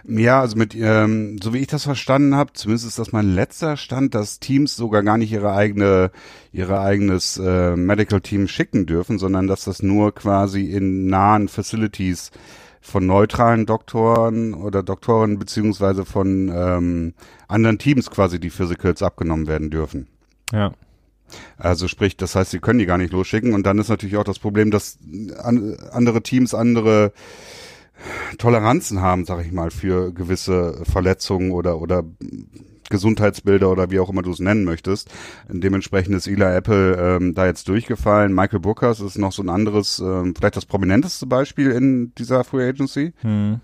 Ja, also mit, ähm, so wie ich das verstanden habe, zumindest ist das mein letzter Stand, dass Teams sogar gar nicht ihre eigene, ihre eigenes äh, Medical Team schicken dürfen, sondern dass das nur quasi in nahen Facilities von neutralen Doktoren oder Doktoren beziehungsweise von ähm, anderen Teams quasi die Physicals abgenommen werden dürfen. Ja. Also sprich, das heißt, sie können die gar nicht losschicken und dann ist natürlich auch das Problem, dass an, andere Teams andere Toleranzen haben, sag ich mal, für gewisse Verletzungen oder oder Gesundheitsbilder oder wie auch immer du es nennen möchtest. Dementsprechend ist Eli Apple ähm, da jetzt durchgefallen. Michael Bookers ist noch so ein anderes, ähm, vielleicht das prominenteste Beispiel in dieser Free Agency. Hm.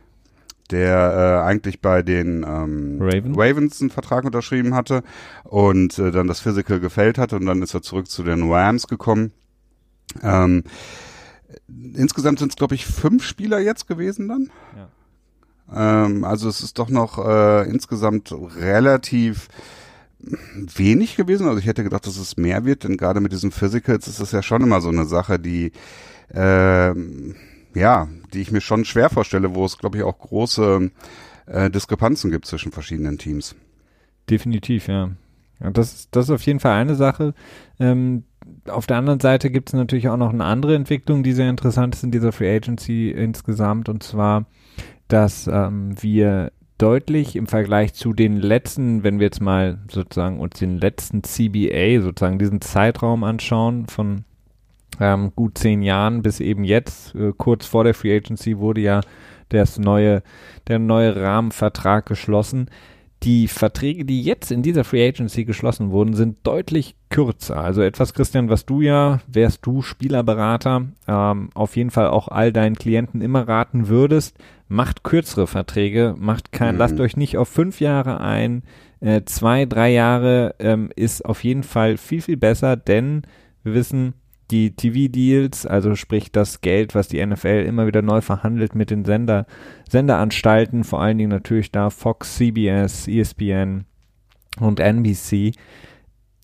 Der äh, eigentlich bei den ähm, Ravens? Ravens einen Vertrag unterschrieben hatte und äh, dann das Physical gefällt hatte und dann ist er zurück zu den Rams gekommen. Ähm, insgesamt sind es, glaube ich, fünf Spieler jetzt gewesen dann. Ja. Ähm, also es ist doch noch äh, insgesamt relativ wenig gewesen. Also ich hätte gedacht, dass es mehr wird, denn gerade mit diesen Physicals ist das ja schon immer so eine Sache, die äh, ja, die ich mir schon schwer vorstelle, wo es, glaube ich, auch große äh, Diskrepanzen gibt zwischen verschiedenen Teams. Definitiv, ja. ja das, das ist auf jeden Fall eine Sache. Ähm, auf der anderen Seite gibt es natürlich auch noch eine andere Entwicklung, die sehr interessant ist in dieser Free Agency insgesamt, und zwar, dass ähm, wir deutlich im Vergleich zu den letzten, wenn wir jetzt mal sozusagen uns den letzten CBA, sozusagen diesen Zeitraum anschauen von ähm, gut zehn Jahren bis eben jetzt, äh, kurz vor der Free Agency wurde ja das neue, der neue Rahmenvertrag geschlossen. Die Verträge, die jetzt in dieser Free Agency geschlossen wurden, sind deutlich kürzer. Also etwas, Christian, was du ja, wärst du Spielerberater, ähm, auf jeden Fall auch all deinen Klienten immer raten würdest, macht kürzere Verträge, macht kein, mhm. lasst euch nicht auf fünf Jahre ein, äh, zwei, drei Jahre ähm, ist auf jeden Fall viel, viel besser, denn wir wissen, die TV-Deals, also sprich das Geld, was die NFL immer wieder neu verhandelt mit den Sender, Senderanstalten, vor allen Dingen natürlich da Fox, CBS, ESPN und NBC,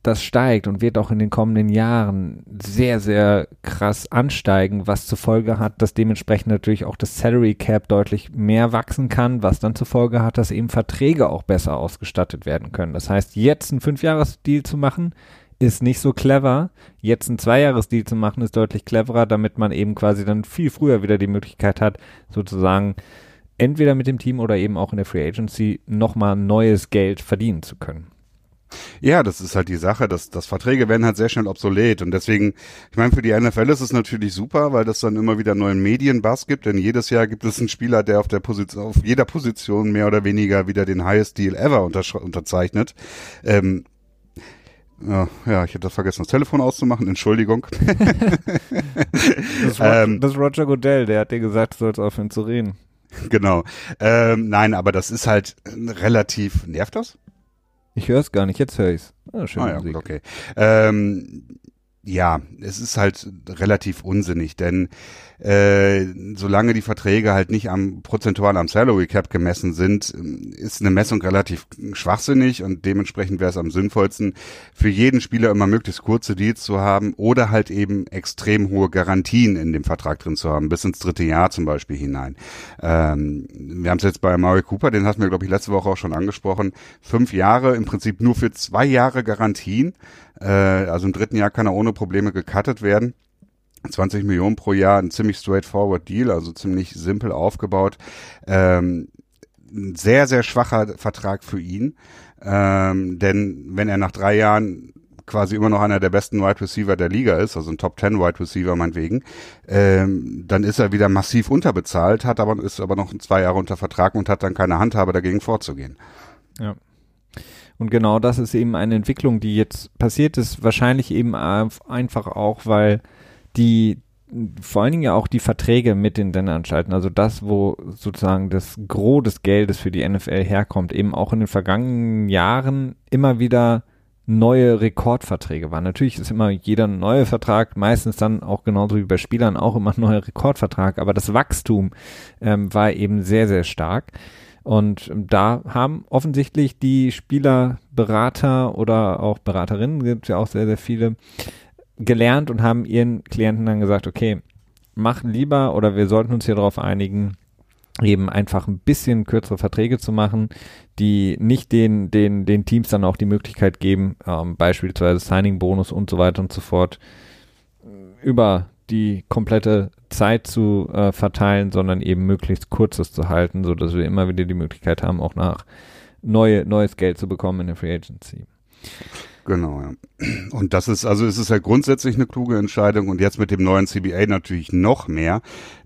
das steigt und wird auch in den kommenden Jahren sehr, sehr krass ansteigen, was zur Folge hat, dass dementsprechend natürlich auch das Salary Cap deutlich mehr wachsen kann, was dann zur Folge hat, dass eben Verträge auch besser ausgestattet werden können. Das heißt, jetzt einen Fünfjahres-Deal zu machen, ist nicht so clever. Jetzt ein Zweijahresdeal zu machen, ist deutlich cleverer, damit man eben quasi dann viel früher wieder die Möglichkeit hat, sozusagen entweder mit dem Team oder eben auch in der Free Agency nochmal neues Geld verdienen zu können. Ja, das ist halt die Sache, dass, dass Verträge werden halt sehr schnell obsolet und deswegen, ich meine, für die NFL ist es natürlich super, weil das dann immer wieder neuen Medienbass gibt, denn jedes Jahr gibt es einen Spieler, der auf der Position, auf jeder Position mehr oder weniger wieder den highest deal ever unterzeichnet. Ähm, ja, ja, ich hätte vergessen, das Telefon auszumachen. Entschuldigung. das, Roger, ähm, das ist Roger Goodell, der hat dir gesagt, du sollst aufhören zu reden. Genau. Ähm, nein, aber das ist halt relativ. Nervt das? Ich höre es gar nicht, jetzt höre ich es. Ah, schön. Ah, ja, Musik. okay. Ähm, ja, es ist halt relativ unsinnig, denn äh, solange die Verträge halt nicht am prozentual am Salary Cap gemessen sind, ist eine Messung relativ schwachsinnig und dementsprechend wäre es am sinnvollsten, für jeden Spieler immer möglichst kurze Deals zu haben oder halt eben extrem hohe Garantien in dem Vertrag drin zu haben, bis ins dritte Jahr zum Beispiel hinein. Ähm, wir haben es jetzt bei Murray Cooper, den hatten wir, glaube ich, letzte Woche auch schon angesprochen, fünf Jahre, im Prinzip nur für zwei Jahre Garantien. Äh, also im dritten Jahr kann er ohne Probleme gecuttet werden. 20 Millionen pro Jahr, ein ziemlich straightforward Deal, also ziemlich simpel aufgebaut. Ähm, ein sehr, sehr schwacher Vertrag für ihn. Ähm, denn wenn er nach drei Jahren quasi immer noch einer der besten Wide Receiver der Liga ist, also ein Top 10 Wide Receiver meinetwegen, ähm, dann ist er wieder massiv unterbezahlt, hat aber, ist aber noch zwei Jahre unter Vertrag und hat dann keine Handhabe dagegen vorzugehen. Ja. Und genau das ist eben eine Entwicklung, die jetzt passiert ist, wahrscheinlich eben einfach auch, weil die vor allen Dingen ja auch die Verträge mit den Senderanstalten, also das, wo sozusagen das Gros des Geldes für die NFL herkommt, eben auch in den vergangenen Jahren immer wieder neue Rekordverträge waren. Natürlich ist immer jeder neue Vertrag, meistens dann auch genauso wie bei Spielern auch immer ein neuer Rekordvertrag, aber das Wachstum ähm, war eben sehr, sehr stark. Und da haben offensichtlich die Spielerberater oder auch Beraterinnen, gibt es ja auch sehr, sehr viele, gelernt und haben ihren Klienten dann gesagt, okay, mach lieber oder wir sollten uns hier darauf einigen, eben einfach ein bisschen kürzere Verträge zu machen, die nicht den, den, den Teams dann auch die Möglichkeit geben, ähm, beispielsweise Signing-Bonus und so weiter und so fort, über die komplette Zeit zu äh, verteilen, sondern eben möglichst kurzes zu halten, so dass wir immer wieder die Möglichkeit haben, auch nach neue, neues Geld zu bekommen in der Free Agency. Genau, ja. Und das ist, also es ist ja grundsätzlich eine kluge Entscheidung und jetzt mit dem neuen CBA natürlich noch mehr,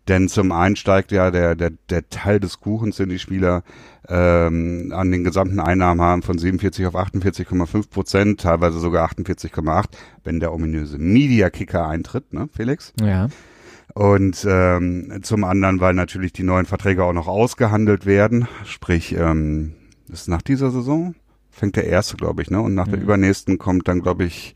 denn zum einen steigt ja der, der, der Teil des Kuchens, den die Spieler ähm, an den gesamten Einnahmen haben, von 47 auf 48,5 Prozent, teilweise sogar 48,8, wenn der ominöse Media-Kicker eintritt, ne, Felix? Ja. Und ähm, zum anderen, weil natürlich die neuen Verträge auch noch ausgehandelt werden, sprich, ähm, ist nach dieser Saison fängt der erste, glaube ich, ne? Und nach mhm. der übernächsten kommt dann, glaube ich,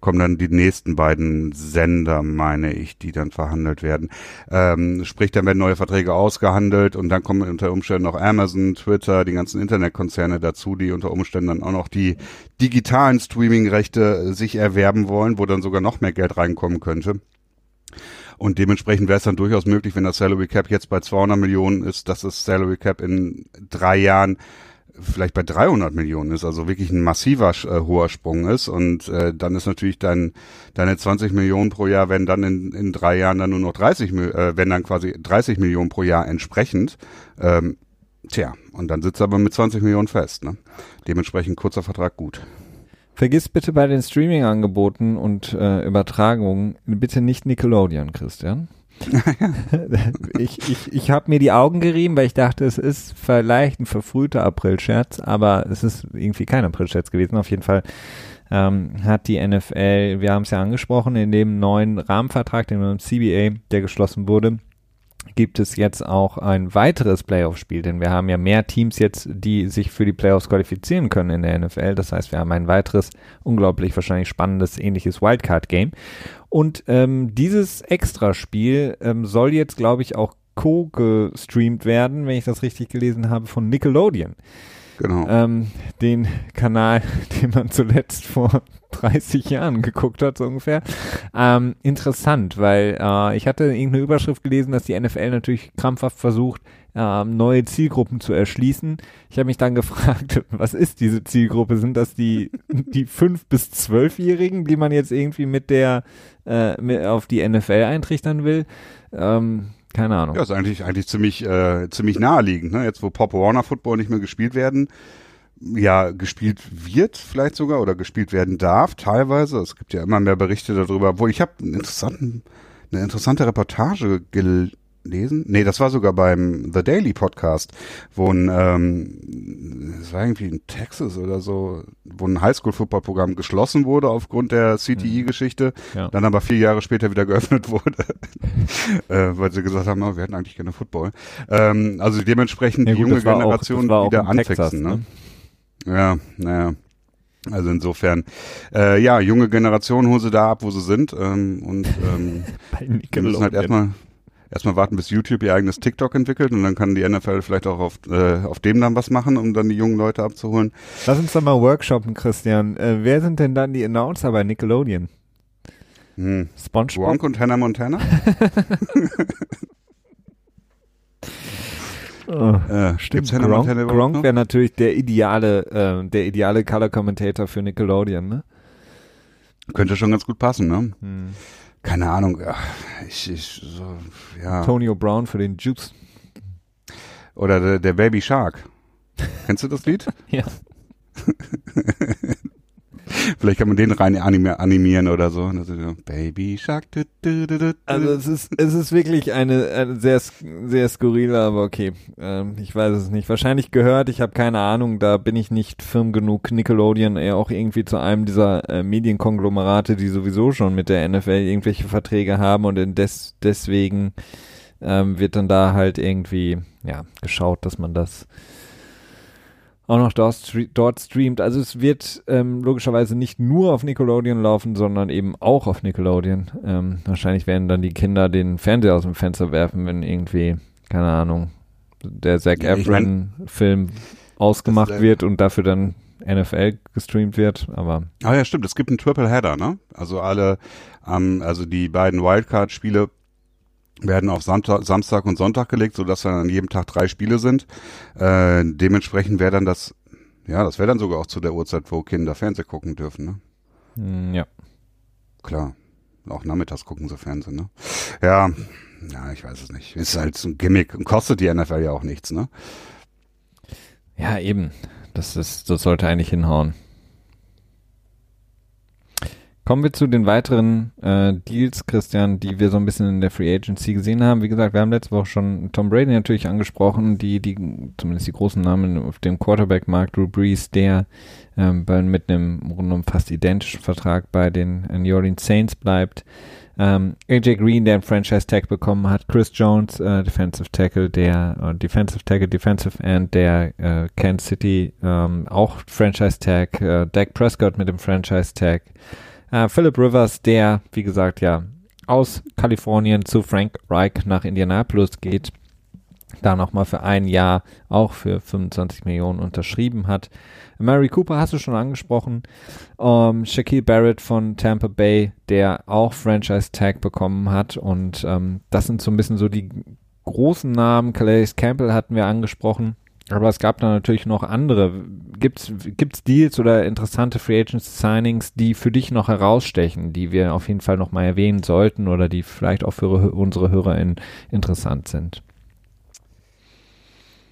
kommen dann die nächsten beiden Sender, meine ich, die dann verhandelt werden. Ähm, sprich, dann werden neue Verträge ausgehandelt und dann kommen unter Umständen noch Amazon, Twitter, die ganzen Internetkonzerne dazu, die unter Umständen dann auch noch die digitalen Streaming-Rechte sich erwerben wollen, wo dann sogar noch mehr Geld reinkommen könnte. Und dementsprechend wäre es dann durchaus möglich, wenn das Salary Cap jetzt bei 200 Millionen ist, dass das Salary Cap in drei Jahren vielleicht bei 300 Millionen ist, also wirklich ein massiver äh, hoher Sprung ist und äh, dann ist natürlich dein, deine 20 Millionen pro Jahr, wenn dann in, in drei Jahren dann nur noch 30, äh, wenn dann quasi 30 Millionen pro Jahr entsprechend, ähm, tja, und dann sitzt er aber mit 20 Millionen fest, ne? Dementsprechend kurzer Vertrag gut. Vergiss bitte bei den Streaming-Angeboten und äh, Übertragungen bitte nicht Nickelodeon, Christian. ich ich, ich habe mir die Augen gerieben, weil ich dachte, es ist vielleicht ein verfrühter April-Scherz, aber es ist irgendwie kein April-Scherz gewesen. Auf jeden Fall ähm, hat die NFL, wir haben es ja angesprochen, in dem neuen Rahmenvertrag, den neuen CBA, der geschlossen wurde, gibt es jetzt auch ein weiteres Playoff-Spiel, denn wir haben ja mehr Teams jetzt, die sich für die Playoffs qualifizieren können in der NFL. Das heißt, wir haben ein weiteres, unglaublich wahrscheinlich spannendes, ähnliches Wildcard-Game. Und ähm, dieses Extraspiel ähm, soll jetzt, glaube ich, auch co-gestreamt werden, wenn ich das richtig gelesen habe, von Nickelodeon. Genau. Ähm, den Kanal, den man zuletzt vor 30 Jahren geguckt hat, so ungefähr. Ähm, interessant, weil äh, ich hatte irgendeine Überschrift gelesen, dass die NFL natürlich krampfhaft versucht, äh, neue Zielgruppen zu erschließen. Ich habe mich dann gefragt, was ist diese Zielgruppe? Sind das die, die 5- bis 12-Jährigen, die man jetzt irgendwie mit der äh, mit auf die NFL eintrichtern will? Ähm, keine Ahnung. Ja, ist eigentlich, eigentlich ziemlich, äh, ziemlich naheliegend, ne? Jetzt, wo Pop Warner Football nicht mehr gespielt werden, ja, gespielt wird vielleicht sogar oder gespielt werden darf, teilweise. Es gibt ja immer mehr Berichte darüber, obwohl ich habe einen interessanten, eine interessante Reportage gelesen. Nee, das war sogar beim The Daily Podcast, wo ein, ähm, das war irgendwie in Texas oder so, wo ein Highschool-Football-Programm geschlossen wurde aufgrund der CTE-Geschichte, Ja. dann aber vier Jahre später wieder geöffnet wurde, äh, weil sie gesagt haben, oh, wir hätten eigentlich gerne Football. Ähm, also dementsprechend Ja, die gut, junge war auch- Generation auch wieder anfixen. Ne? ne? Ja, naja. Also insofern, äh, ja, junge Generation holen sie da ab, wo sie sind. Ähm, und ähm, wir müssen halt erstmal erstmal warten, bis YouTube ihr eigenes TikTok entwickelt und dann kann die NFL vielleicht auch auf, äh, auf dem dann was machen, um dann die jungen Leute abzuholen. Lass uns doch mal workshoppen, Christian. Äh, wer sind denn dann die Announcer bei Nickelodeon? Hm. SpongeBob? Gronk und Hannah Montana? Oh, Äh, stimmt. Gronk, Gronk wäre natürlich der ideale, äh, der ideale Color Commentator für Nickelodeon, ne? Könnte schon ganz gut passen, ne? Hm. Keine Ahnung. Ach, ich, ich, so, ja. Antonio Brown für den Juice. Oder der, der Baby Shark. Kennst du das Lied? Ja. Vielleicht kann man den rein animi animieren oder so. Baby Shark. Also es ist, es ist wirklich eine, eine sehr, sehr skurrile, aber okay. Ähm, ich weiß es nicht. Wahrscheinlich gehört, ich habe keine Ahnung, da bin ich nicht firm genug. Nickelodeon eher auch irgendwie zu einem dieser äh, Medienkonglomerate, die sowieso schon mit der NFL irgendwelche Verträge haben und des, deswegen ähm, wird dann da halt irgendwie, ja, geschaut, dass man das auch noch dort, stre dort streamt. Also es wird ähm, logischerweise nicht nur auf Nickelodeon laufen, sondern eben auch auf Nickelodeon. Ähm, wahrscheinlich werden dann die Kinder den Fernseher aus dem Fenster werfen, wenn irgendwie, keine Ahnung, der Zac Ja, Efron-Film ausgemacht Das, äh, wird und dafür dann NFL gestreamt wird. Aber Ah ja, stimmt. Es gibt einen Triple Header, ne? Also alle, ähm, also die beiden Wildcard-Spiele werden auf Samstag, Samstag und Sonntag gelegt, sodass dann an jedem Tag drei Spiele sind. Äh, dementsprechend wäre dann das, ja, das wäre dann sogar auch zu der Uhrzeit, wo Kinder Fernsehen gucken dürfen, ne? mh, ja. Klar. Auch nachmittags gucken sie Fernsehen, ne? Ja, ja, ich weiß es nicht. Ist halt so ein Gimmick und kostet die NFL ja auch nichts, ne? Ja, eben. Das ist, das sollte eigentlich hinhauen. Kommen wir zu den weiteren äh, Deals, Christian, die wir so ein bisschen in der Free Agency gesehen haben. Wie gesagt, wir haben letzte Woche schon Tom Brady natürlich angesprochen, die, die, zumindest die großen Namen auf dem Quarterback-Markt, Drew Brees, der ähm, bei, mit einem rundum fast identischen Vertrag bei den äh, New Orleans Saints bleibt. Ähm, AJ Green, der einen Franchise Tag bekommen hat, Chris Jones, äh, Defensive Tackle, der äh, Defensive Tackle, Defensive End, der äh, Kansas City ähm, auch Franchise Tag, äh, Dak Prescott mit dem Franchise Tag, Äh, Philip Rivers, der, wie gesagt, ja, aus Kalifornien zu Frank Reich nach Indianapolis geht, da nochmal für ein Jahr auch für 25 Millionen unterschrieben hat. Mary Cooper hast du schon angesprochen. Ähm, Shaquille Barrett von Tampa Bay, der auch Franchise Tag bekommen hat. Und ähm, das sind so ein bisschen so die großen Namen. Calais Campbell hatten wir angesprochen. Aber es gab da natürlich noch andere. Gibt's gibt's Deals oder interessante Free Agents Signings, die für dich noch herausstechen, die wir auf jeden Fall noch mal erwähnen sollten oder die vielleicht auch für unsere HörerInnen interessant sind?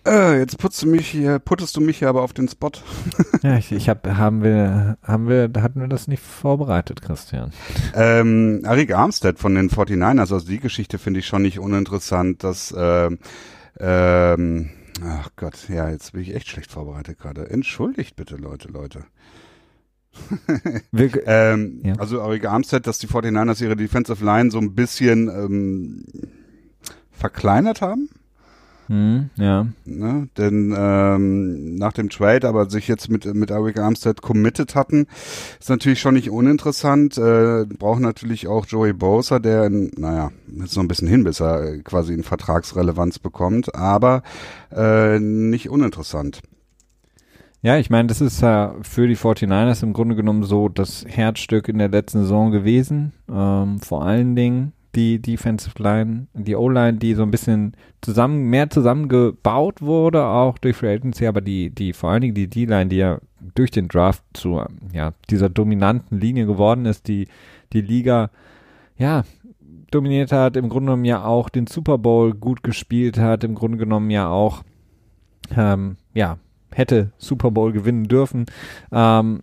Äh, jetzt putzt du mich hier, puttest du mich hier aber auf den Spot. ja, ich, ich hab, haben wir, haben wir, hatten wir das nicht vorbereitet, Christian? Ähm, Arik Armstead von den 49ers, also die Geschichte finde ich schon nicht uninteressant, dass, äh, ähm, ach Gott, ja, jetzt bin ich echt schlecht vorbereitet gerade. Entschuldigt bitte, Leute, Leute. ähm, ja. Also Arik Armstead, dass die 49ers ihre Defensive Line so ein bisschen ähm, verkleinert haben hm, ja. Ne? Denn ähm, nach dem Trade, aber sich jetzt mit, mit Eric Armstead committed hatten, ist natürlich schon nicht uninteressant. Äh, brauchen natürlich auch Joey Bosa, der, in, naja, jetzt noch ein bisschen hin, bis er quasi in Vertragsrelevanz bekommt, aber äh, nicht uninteressant. Ja, ich meine, das ist ja für die 49ers im Grunde genommen so das Herzstück in der letzten Saison gewesen. Ähm, vor allen Dingen die Defensive Line, die O-Line, die so ein bisschen zusammen, mehr zusammengebaut wurde, auch durch Free Agency, aber die, die, vor allen Dingen die D-Line, die ja durch den Draft zu, ja, dieser dominanten Linie geworden ist, die, die Liga, ja, dominiert hat, im Grunde genommen ja auch den Super Bowl gut gespielt hat, im Grunde genommen ja auch, ähm, ja, hätte Super Bowl gewinnen dürfen. Ähm,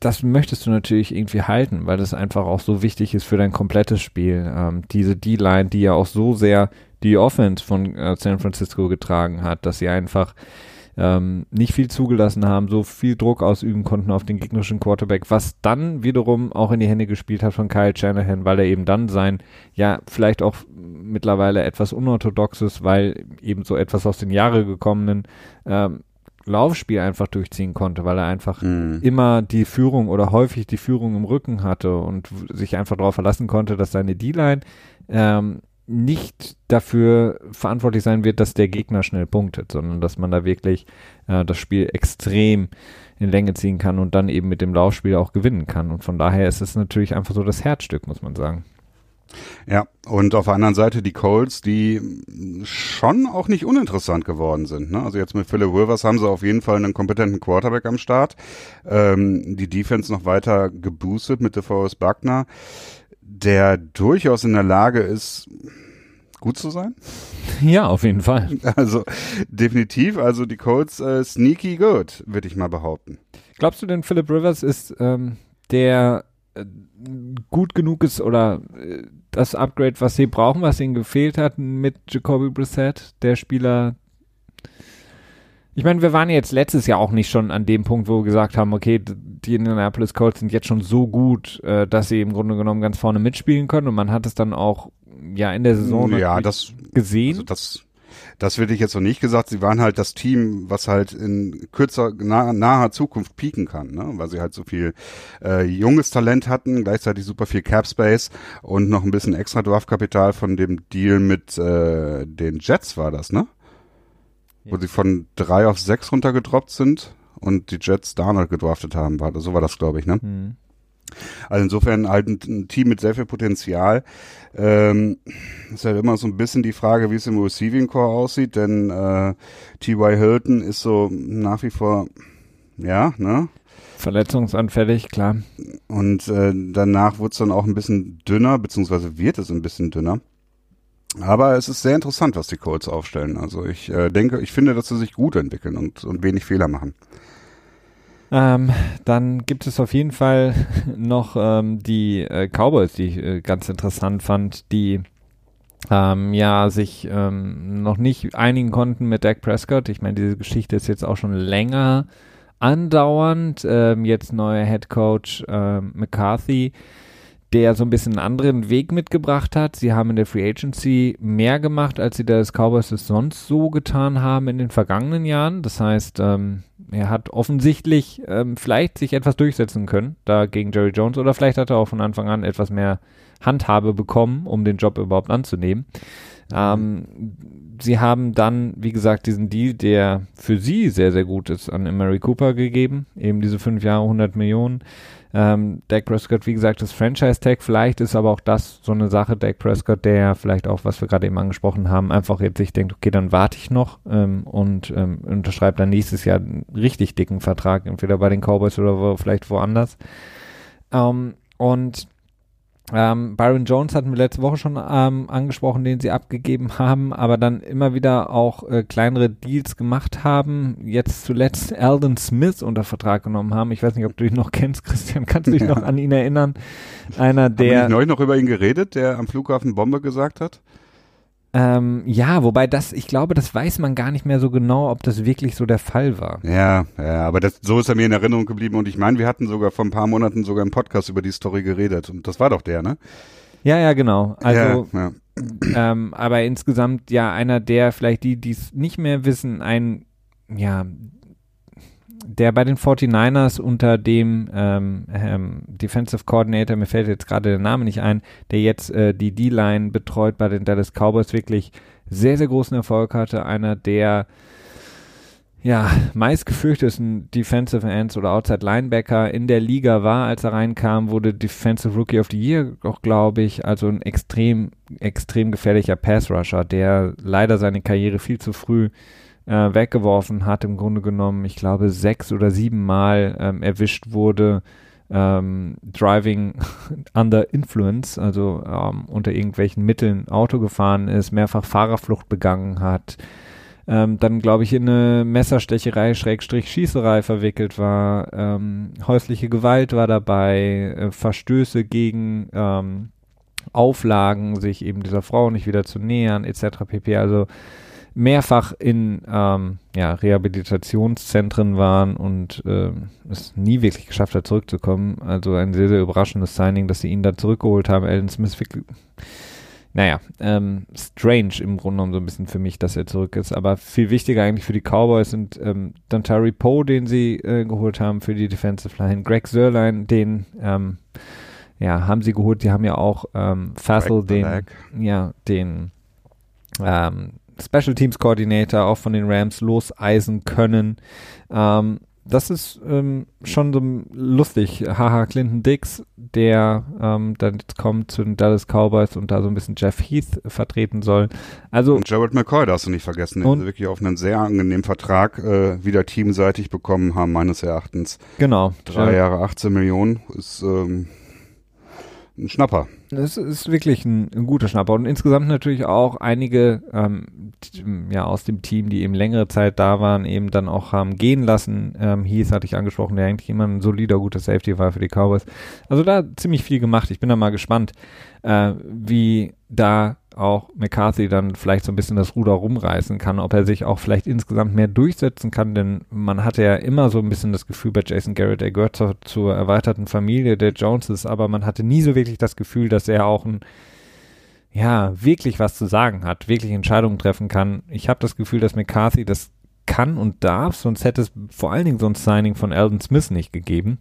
das möchtest du natürlich irgendwie halten, weil das einfach auch so wichtig ist für dein komplettes Spiel. Ähm, diese D-Line, die ja auch so sehr die Offense von äh, San Francisco getragen hat, dass sie einfach ähm, nicht viel zugelassen haben, so viel Druck ausüben konnten auf den gegnerischen Quarterback, was dann wiederum auch in die Hände gespielt hat von Kyle Shanahan, weil er eben dann sein, ja, vielleicht auch mittlerweile etwas unorthodoxes, weil eben so etwas aus den Jahre gekommenen ähm, Laufspiel einfach durchziehen konnte, weil er einfach mhm. immer die Führung oder häufig die Führung im Rücken hatte und sich einfach darauf verlassen konnte, dass seine D-Line ähm, nicht dafür verantwortlich sein wird, dass der Gegner schnell punktet, sondern dass man da wirklich äh, das Spiel extrem in Länge ziehen kann und dann eben mit dem Laufspiel auch gewinnen kann. Und von daher ist es natürlich einfach so das Herzstück, muss man sagen. Ja, und auf der anderen Seite die Colts, die schon auch nicht uninteressant geworden sind. Ne? Also jetzt mit Philip Rivers haben sie auf jeden Fall einen kompetenten Quarterback am Start. Ähm, die Defense noch weiter geboostet mit DeForest Buckner, der durchaus in der Lage ist, gut zu sein. Ja, auf jeden Fall. Also definitiv, also die Colts äh, sneaky good, würde ich mal behaupten. Glaubst du denn, Philip Rivers ist ähm, der äh, gut genug ist oder äh, das Upgrade, was sie brauchen, was ihnen gefehlt hat mit Jacoby Brissett, der Spieler. Ich meine, wir waren jetzt letztes Jahr auch nicht schon an dem Punkt, wo wir gesagt haben, okay, die Indianapolis Colts sind jetzt schon so gut, äh, dass sie im Grunde genommen ganz vorne mitspielen können und man hat es dann auch ja in der Saison ja, das, gesehen. Also das das würde ich jetzt noch nicht gesagt. Sie waren halt das Team, was halt in kürzer, nah, naher Zukunft pieken kann, ne? weil sie halt so viel äh, junges Talent hatten, gleichzeitig super viel Cap Space und noch ein bisschen extra Draftkapital von dem Deal mit äh, den Jets war das, ne? Ja. Wo sie von drei auf sechs runtergedroppt sind und die Jets Darnold gedraftet haben. War, so war das, glaube ich, ne? Mhm. Also insofern halt ein, Team mit sehr viel Potenzial. Ähm, ist halt immer so ein bisschen die Frage, wie es im Receiving Core aussieht, denn äh, T.Y. Hilton ist so nach wie vor, ja, ne? Verletzungsanfällig, klar. Und äh, danach wird es dann auch ein bisschen dünner, beziehungsweise wird es ein bisschen dünner. Aber es ist sehr interessant, was die Colts aufstellen. Also ich äh, denke, ich finde, dass sie sich gut entwickeln und, und wenig Fehler machen. Ähm, dann gibt es auf jeden Fall noch ähm, die äh, Cowboys, die ich äh, ganz interessant fand, die ähm, ja sich ähm, noch nicht einigen konnten mit Dak Prescott. Ich meine, diese Geschichte ist jetzt auch schon länger andauernd. Ähm, jetzt neuer Head Coach ähm, McCarthy der so ein bisschen einen anderen Weg mitgebracht hat. Sie haben in der Free Agency mehr gemacht, als sie das Cowboys es sonst so getan haben in den vergangenen Jahren. Das heißt, ähm, er hat offensichtlich ähm, vielleicht sich etwas durchsetzen können, da gegen Jerry Jones, oder vielleicht hat er auch von Anfang an etwas mehr Handhabe bekommen, um den Job überhaupt anzunehmen. Ähm, sie haben dann, wie gesagt, diesen Deal, der für sie sehr, sehr gut ist, an Mary Cooper gegeben. Eben diese fünf Jahre, 100 Millionen. Ähm, Dak Prescott, wie gesagt, das Franchise-Tag. Vielleicht ist aber auch das so eine Sache, Dak Prescott, der vielleicht auch, was wir gerade eben angesprochen haben, einfach jetzt sich denkt, okay, dann warte ich noch ähm, und ähm, unterschreibt dann nächstes Jahr einen richtig dicken Vertrag, entweder bei den Cowboys oder wo, vielleicht woanders. Ähm, und ähm, Byron Jones hatten wir letzte Woche schon ähm, angesprochen, den sie abgegeben haben, aber dann immer wieder auch äh, kleinere Deals gemacht haben. Jetzt zuletzt Alden Smith unter Vertrag genommen haben. Ich weiß nicht, ob du ihn noch kennst, Christian. Kannst du dich ja. noch an ihn erinnern? Einer, der. Haben wir neulich noch über ihn geredet, der am Flughafen Bombe gesagt hat? Ähm, ja, wobei das, ich glaube, das weiß man gar nicht mehr so genau, ob das wirklich so der Fall war. Ja, ja, aber das, so ist er mir in Erinnerung geblieben und ich meine, wir hatten sogar vor ein paar Monaten sogar im Podcast über die Story geredet und das war doch der, ne? Ja, ja, genau. Also, ja, ja. Ähm, aber insgesamt ja einer der vielleicht die, die es nicht mehr wissen, ein ja der bei den 49ers unter dem ähm, Defensive Coordinator, mir fällt jetzt gerade der Name nicht ein, der jetzt äh, die D-Line betreut bei den Dallas Cowboys, wirklich sehr, sehr großen Erfolg hatte. Einer der ja, meist Defensive Ends oder Outside Linebacker in der Liga war, als er reinkam, wurde Defensive Rookie of the Year auch, glaube ich, also ein extrem, extrem gefährlicher Pass Rusher, der leider seine Karriere viel zu früh äh, weggeworfen hat, im Grunde genommen, ich glaube, sechs oder sieben Mal ähm, erwischt wurde, ähm, Driving under Influence, also ähm, unter irgendwelchen Mitteln Auto gefahren ist, mehrfach Fahrerflucht begangen hat, ähm, dann glaube ich in eine Messerstecherei, Schrägstrich Schießerei verwickelt war, ähm, häusliche Gewalt war dabei, äh, Verstöße gegen ähm, Auflagen, sich eben dieser Frau nicht wieder zu nähern, etc. pp. Also mehrfach in ähm, ja, Rehabilitationszentren waren und äh, es nie wirklich geschafft hat, zurückzukommen. Also ein sehr, sehr überraschendes Signing, dass sie ihn da zurückgeholt haben. Alan Smith, wirklich, naja, ähm, strange im Grunde genommen so ein bisschen für mich, dass er zurück ist. Aber viel wichtiger eigentlich für die Cowboys sind ähm, dann Terry Poe, den sie äh, geholt haben für die Defensive Line, Greg Sörlein, den ähm, ja, haben sie geholt. Die haben ja auch ähm, Fassel, den, ja, den ähm, Special Teams Coordinator auch von den Rams loseisen können. Ähm, das ist ähm, schon so lustig. Haha, Clinton Dix, der ähm, dann jetzt kommt zu den Dallas Cowboys und da so ein bisschen Jeff Heath vertreten soll. Also und Jared McCoy darfst du nicht vergessen, den sie wirklich auf einen sehr angenehmen Vertrag äh, wieder teamseitig bekommen haben, meines Erachtens. Genau. Drei Jahre, 18 Millionen ist ähm, ein Schnapper. Das ist wirklich ein, ein, guter Schnapper und insgesamt natürlich auch einige ähm, ja aus dem Team, die eben längere Zeit da waren, eben dann auch haben gehen lassen. Ähm, Heath hatte ich angesprochen, der eigentlich immer ein solider, guter Safety war für die Cowboys. Also da ziemlich viel gemacht. Ich bin da mal gespannt, äh, wie da auch McCarthy dann vielleicht so ein bisschen das Ruder rumreißen kann, ob er sich auch vielleicht insgesamt mehr durchsetzen kann, denn man hatte ja immer so ein bisschen das Gefühl bei Jason Garrett, er gehört zur, zur erweiterten Familie der Joneses, aber man hatte nie so wirklich das Gefühl, dass er auch ein ja, wirklich was zu sagen hat, wirklich Entscheidungen treffen kann. Ich habe das Gefühl, dass McCarthy das kann und darf, sonst hätte es vor allen Dingen so ein Signing von Alden Smith nicht gegeben.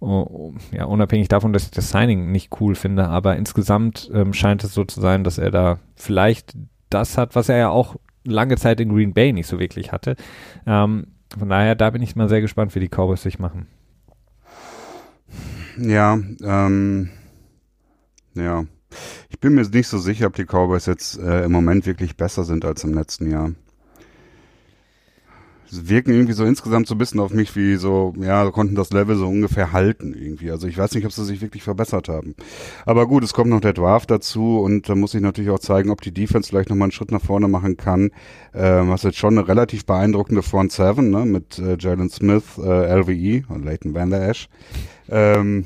Ja, unabhängig davon, dass ich das Signing nicht cool finde, aber insgesamt ähm, scheint es so zu sein, dass er da vielleicht das hat, was er ja auch lange Zeit in Green Bay nicht so wirklich hatte. Ähm, von daher, da bin ich mal sehr gespannt, wie die Cowboys sich machen. Ja, ähm, ja. Ich bin mir nicht so sicher, ob die Cowboys jetzt äh, im Moment wirklich besser sind als im letzten Jahr wirken irgendwie so insgesamt so ein bisschen auf mich wie so, ja, konnten das Level so ungefähr halten irgendwie. Also ich weiß nicht, ob sie sich wirklich verbessert haben. Aber gut, es kommt noch der Draft dazu und da muss ich natürlich auch zeigen, ob die Defense vielleicht nochmal einen Schritt nach vorne machen kann. Ähm, hast jetzt schon eine relativ beeindruckende Front Seven, ne, mit äh, Jalen Smith, äh, LVE und Leighton Van Der Esch. Ähm,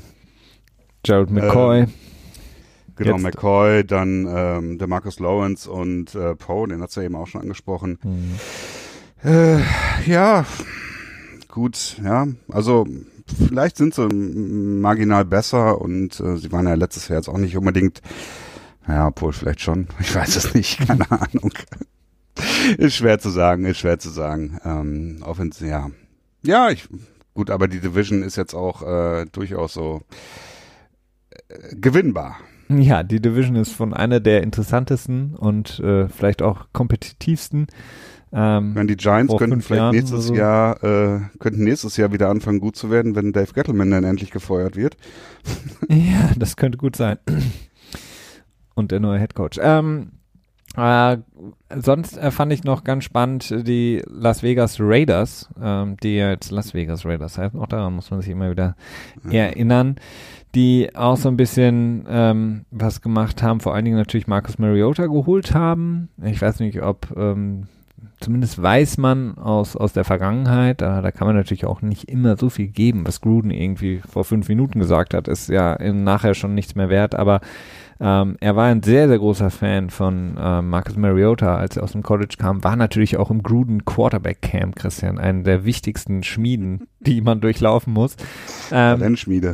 Gerald McCoy. Äh, Genau, Jetzt. McCoy, dann ähm, der Marcus Lawrence und äh, Poe, den hat's ja eben auch schon angesprochen. Mhm. Äh, ja, gut, ja. Also vielleicht sind sie marginal besser und äh, sie waren ja letztes Jahr jetzt auch nicht unbedingt, ja, obwohl vielleicht schon, ich weiß es nicht, keine Ahnung. ist schwer zu sagen, ist schwer zu sagen. Ähm, Offens ja. Ja, ich, gut, aber die Division ist jetzt auch äh, durchaus so äh, gewinnbar. Ja, die Division ist von einer der interessantesten und äh, vielleicht auch kompetitivsten. Ähm, wenn die Giants könnten vielleicht Jahren nächstes so. Jahr äh, könnten nächstes Jahr wieder anfangen gut zu werden, wenn Dave Gettleman dann endlich gefeuert wird. ja, das könnte gut sein. Und der neue Head Coach. Ähm, äh, sonst äh, fand ich noch ganz spannend die Las Vegas Raiders, ähm, die jetzt Las Vegas Raiders heißen. Auch daran muss man sich immer wieder erinnern die auch so ein bisschen ähm, was gemacht haben, vor allen Dingen natürlich Marcus Mariota geholt haben. Ich weiß nicht, ob ähm, zumindest weiß man aus, aus der Vergangenheit, da, da kann man natürlich auch nicht immer so viel geben, was Gruden irgendwie vor fünf Minuten gesagt hat, ist ja nachher schon nichts mehr wert, aber ähm, er war ein sehr, sehr großer Fan von ähm, Marcus Mariota, als er aus dem College kam, war natürlich auch im Gruden Quarterback Camp, Christian, einen der wichtigsten Schmieden, die man durchlaufen muss. Ähm.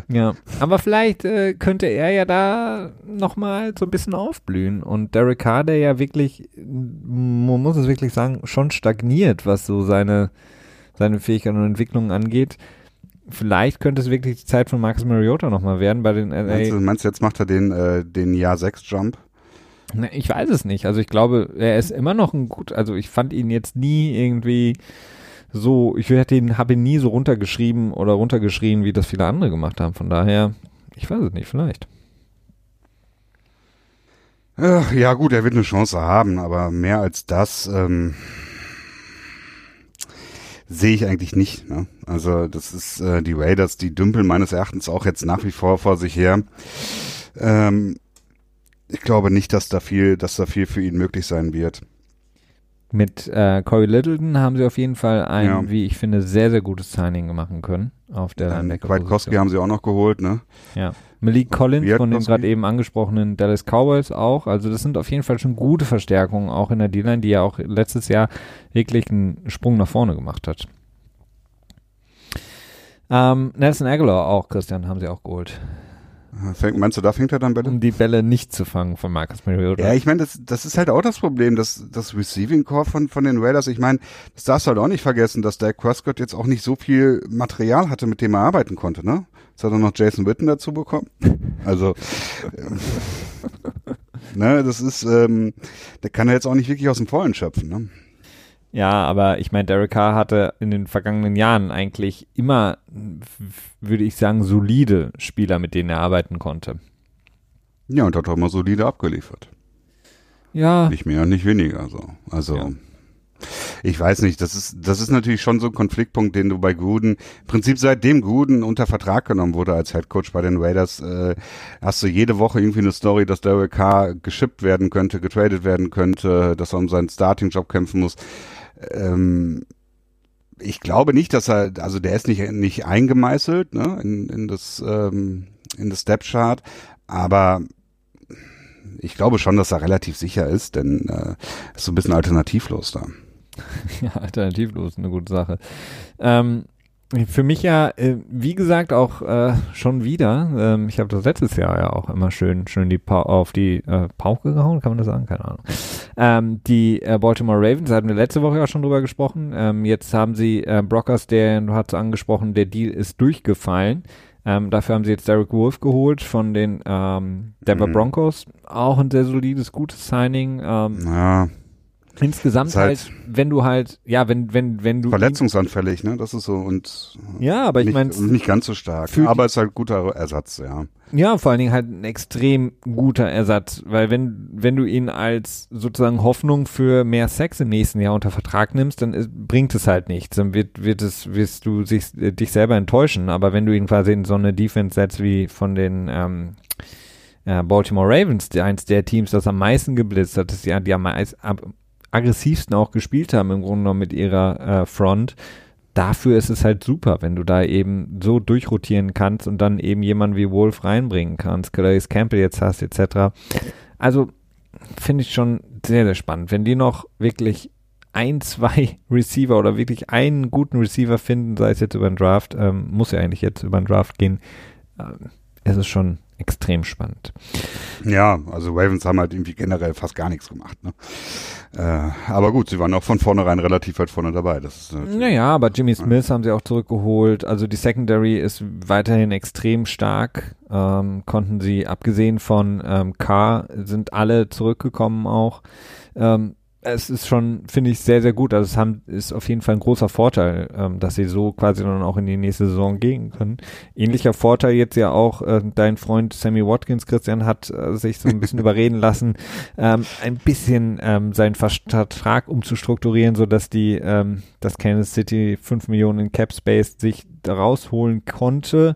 Ja, aber vielleicht äh, könnte er ja da nochmal so ein bisschen aufblühen. Und Derek Carr, der ja wirklich, man muss es wirklich sagen, schon stagniert, was so seine, seine Fähigkeiten und Entwicklungen angeht vielleicht könnte es wirklich die Zeit von Marcus Mariota nochmal werden bei den LA. Meinst du, meinst du jetzt macht er den, äh, den Jahr 6 Jump? Na, ich weiß es nicht. Also ich glaube, er ist immer noch ein gut, also ich fand ihn jetzt nie irgendwie so, ich hätte ihn, habe ihn nie so runtergeschrieben oder runtergeschrien, wie das viele andere gemacht haben. Von daher, ich weiß es nicht, vielleicht. Ja gut, er wird eine Chance haben, aber mehr als das, ähm, sehe ich eigentlich nicht. Ne? Also das ist äh, die Raiders, die dümpeln meines Erachtens auch jetzt nach wie vor vor sich her. Ähm, ich glaube nicht, dass da viel, dass da viel für ihn möglich sein wird. Mit äh, Corey Littleton haben sie auf jeden Fall ein, ja. wie ich finde, sehr, sehr gutes Signing machen können auf der ähm, Kwiatkowski haben sie auch noch geholt, ne? Ja. Malik Collins von den gerade eben angesprochenen Dallas Cowboys auch. Also das sind auf jeden Fall schon gute Verstärkungen, auch in der D-Line, die ja auch letztes Jahr wirklich einen Sprung nach vorne gemacht hat. Ähm, Nelson Aguilar auch, Christian, haben sie auch geholt. Fängt, meinst du, da fängt er dann Bälle? Um die Bälle nicht zu fangen von Marcus Mariota. Ja, ich meine, das, das ist halt auch das Problem, das, das Receiving Core von, von den Raiders. Ich meine, das darfst du halt auch nicht vergessen, dass Dak Prescott jetzt auch nicht so viel Material hatte, mit dem er arbeiten konnte, ne? Jetzt hat er noch Jason Witten dazu bekommen. Also, ähm, ne, das ist, ähm, der kann er jetzt auch nicht wirklich aus dem Vollen schöpfen, ne? Ja, aber ich meine, Derek Carr hatte in den vergangenen Jahren eigentlich immer, würde ich sagen, solide Spieler, mit denen er arbeiten konnte. Ja, und hat auch immer solide abgeliefert. Ja. Nicht mehr und nicht weniger, so. Also. Ja. Ich weiß nicht, das ist, das ist natürlich schon so ein Konfliktpunkt, den du bei Gruden, im Prinzip seitdem Gruden unter Vertrag genommen wurde als Head Coach bei den Raiders, äh, hast du jede Woche irgendwie eine Story, dass Derek Carr geschippt werden könnte, getradet werden könnte, dass er um seinen Starting-Job kämpfen muss ähm, ich glaube nicht, dass er, also der ist nicht, nicht eingemeißelt ne, in, in das, ähm, in das Step-Chart, aber ich glaube schon, dass er relativ sicher ist, denn äh, ist so ein bisschen alternativlos da. Ja, alternativlos, eine gute Sache. Ähm, für mich ja, äh, wie gesagt, auch äh, schon wieder. Ähm, ich habe das letztes Jahr ja auch immer schön, schön die pa auf die äh, Pauke gehauen, kann man das sagen? Keine Ahnung. Ähm, die äh, Baltimore Ravens, da hatten wir letzte Woche ja schon drüber gesprochen. Ähm, jetzt haben sie äh, Brockers, der, du hast angesprochen, der Deal ist durchgefallen. Ähm, dafür haben sie jetzt Derek Wolf geholt von den ähm, Denver mhm. Broncos. Auch ein sehr solides, gutes Signing. Ähm, ja Insgesamt halt, halt, wenn du halt, ja, wenn, wenn, wenn du. Verletzungsanfällig, ne? Das ist so und. Ja, aber ich meine. Nicht ganz so stark. Aber es ist halt guter Ersatz, ja. Ja, vor allen Dingen halt ein extrem guter Ersatz, weil wenn, wenn du ihn als sozusagen Hoffnung für mehr Sex im nächsten Jahr unter Vertrag nimmst, dann ist, bringt es halt nichts. Dann wird, wird es, wirst du sich, äh, dich selber enttäuschen. Aber wenn du ihn quasi in so eine Defense setzt wie von den, ähm, ja, Baltimore Ravens, eins der Teams, das am meisten geblitzt hat, das ja die am meisten, aggressivsten auch gespielt haben, im Grunde genommen mit ihrer äh, Front. Dafür ist es halt super, wenn du da eben so durchrotieren kannst und dann eben jemanden wie Wolf reinbringen kannst, Calais Campbell jetzt hast, etc. Also finde ich schon sehr, sehr spannend. Wenn die noch wirklich ein, zwei Receiver oder wirklich einen guten Receiver finden, sei es jetzt über den Draft, ähm, muss ja eigentlich jetzt über den Draft gehen, äh, ist es schon extrem spannend. Ja, also Ravens haben halt irgendwie generell fast gar nichts gemacht. Ne? Äh, aber gut, sie waren auch von vornherein relativ weit vorne dabei. Das ist naja, aber Jimmy Smith ja. haben sie auch zurückgeholt. Also die Secondary ist weiterhin extrem stark. Ähm, konnten sie, abgesehen von ähm, K, sind alle zurückgekommen auch. Ähm, es ist schon, finde ich, sehr, sehr gut. Also es haben, ist auf jeden Fall ein großer Vorteil, ähm, dass sie so quasi dann auch in die nächste Saison gehen können. Ähnlicher Vorteil jetzt ja auch, äh, dein Freund Sammy Watkins, Christian, hat äh, sich so ein bisschen überreden lassen, ähm, ein bisschen ähm, seinen Vertrag umzustrukturieren, so dass die, ähm, dass Kansas City fünf Millionen in Cap Space sich rausholen konnte.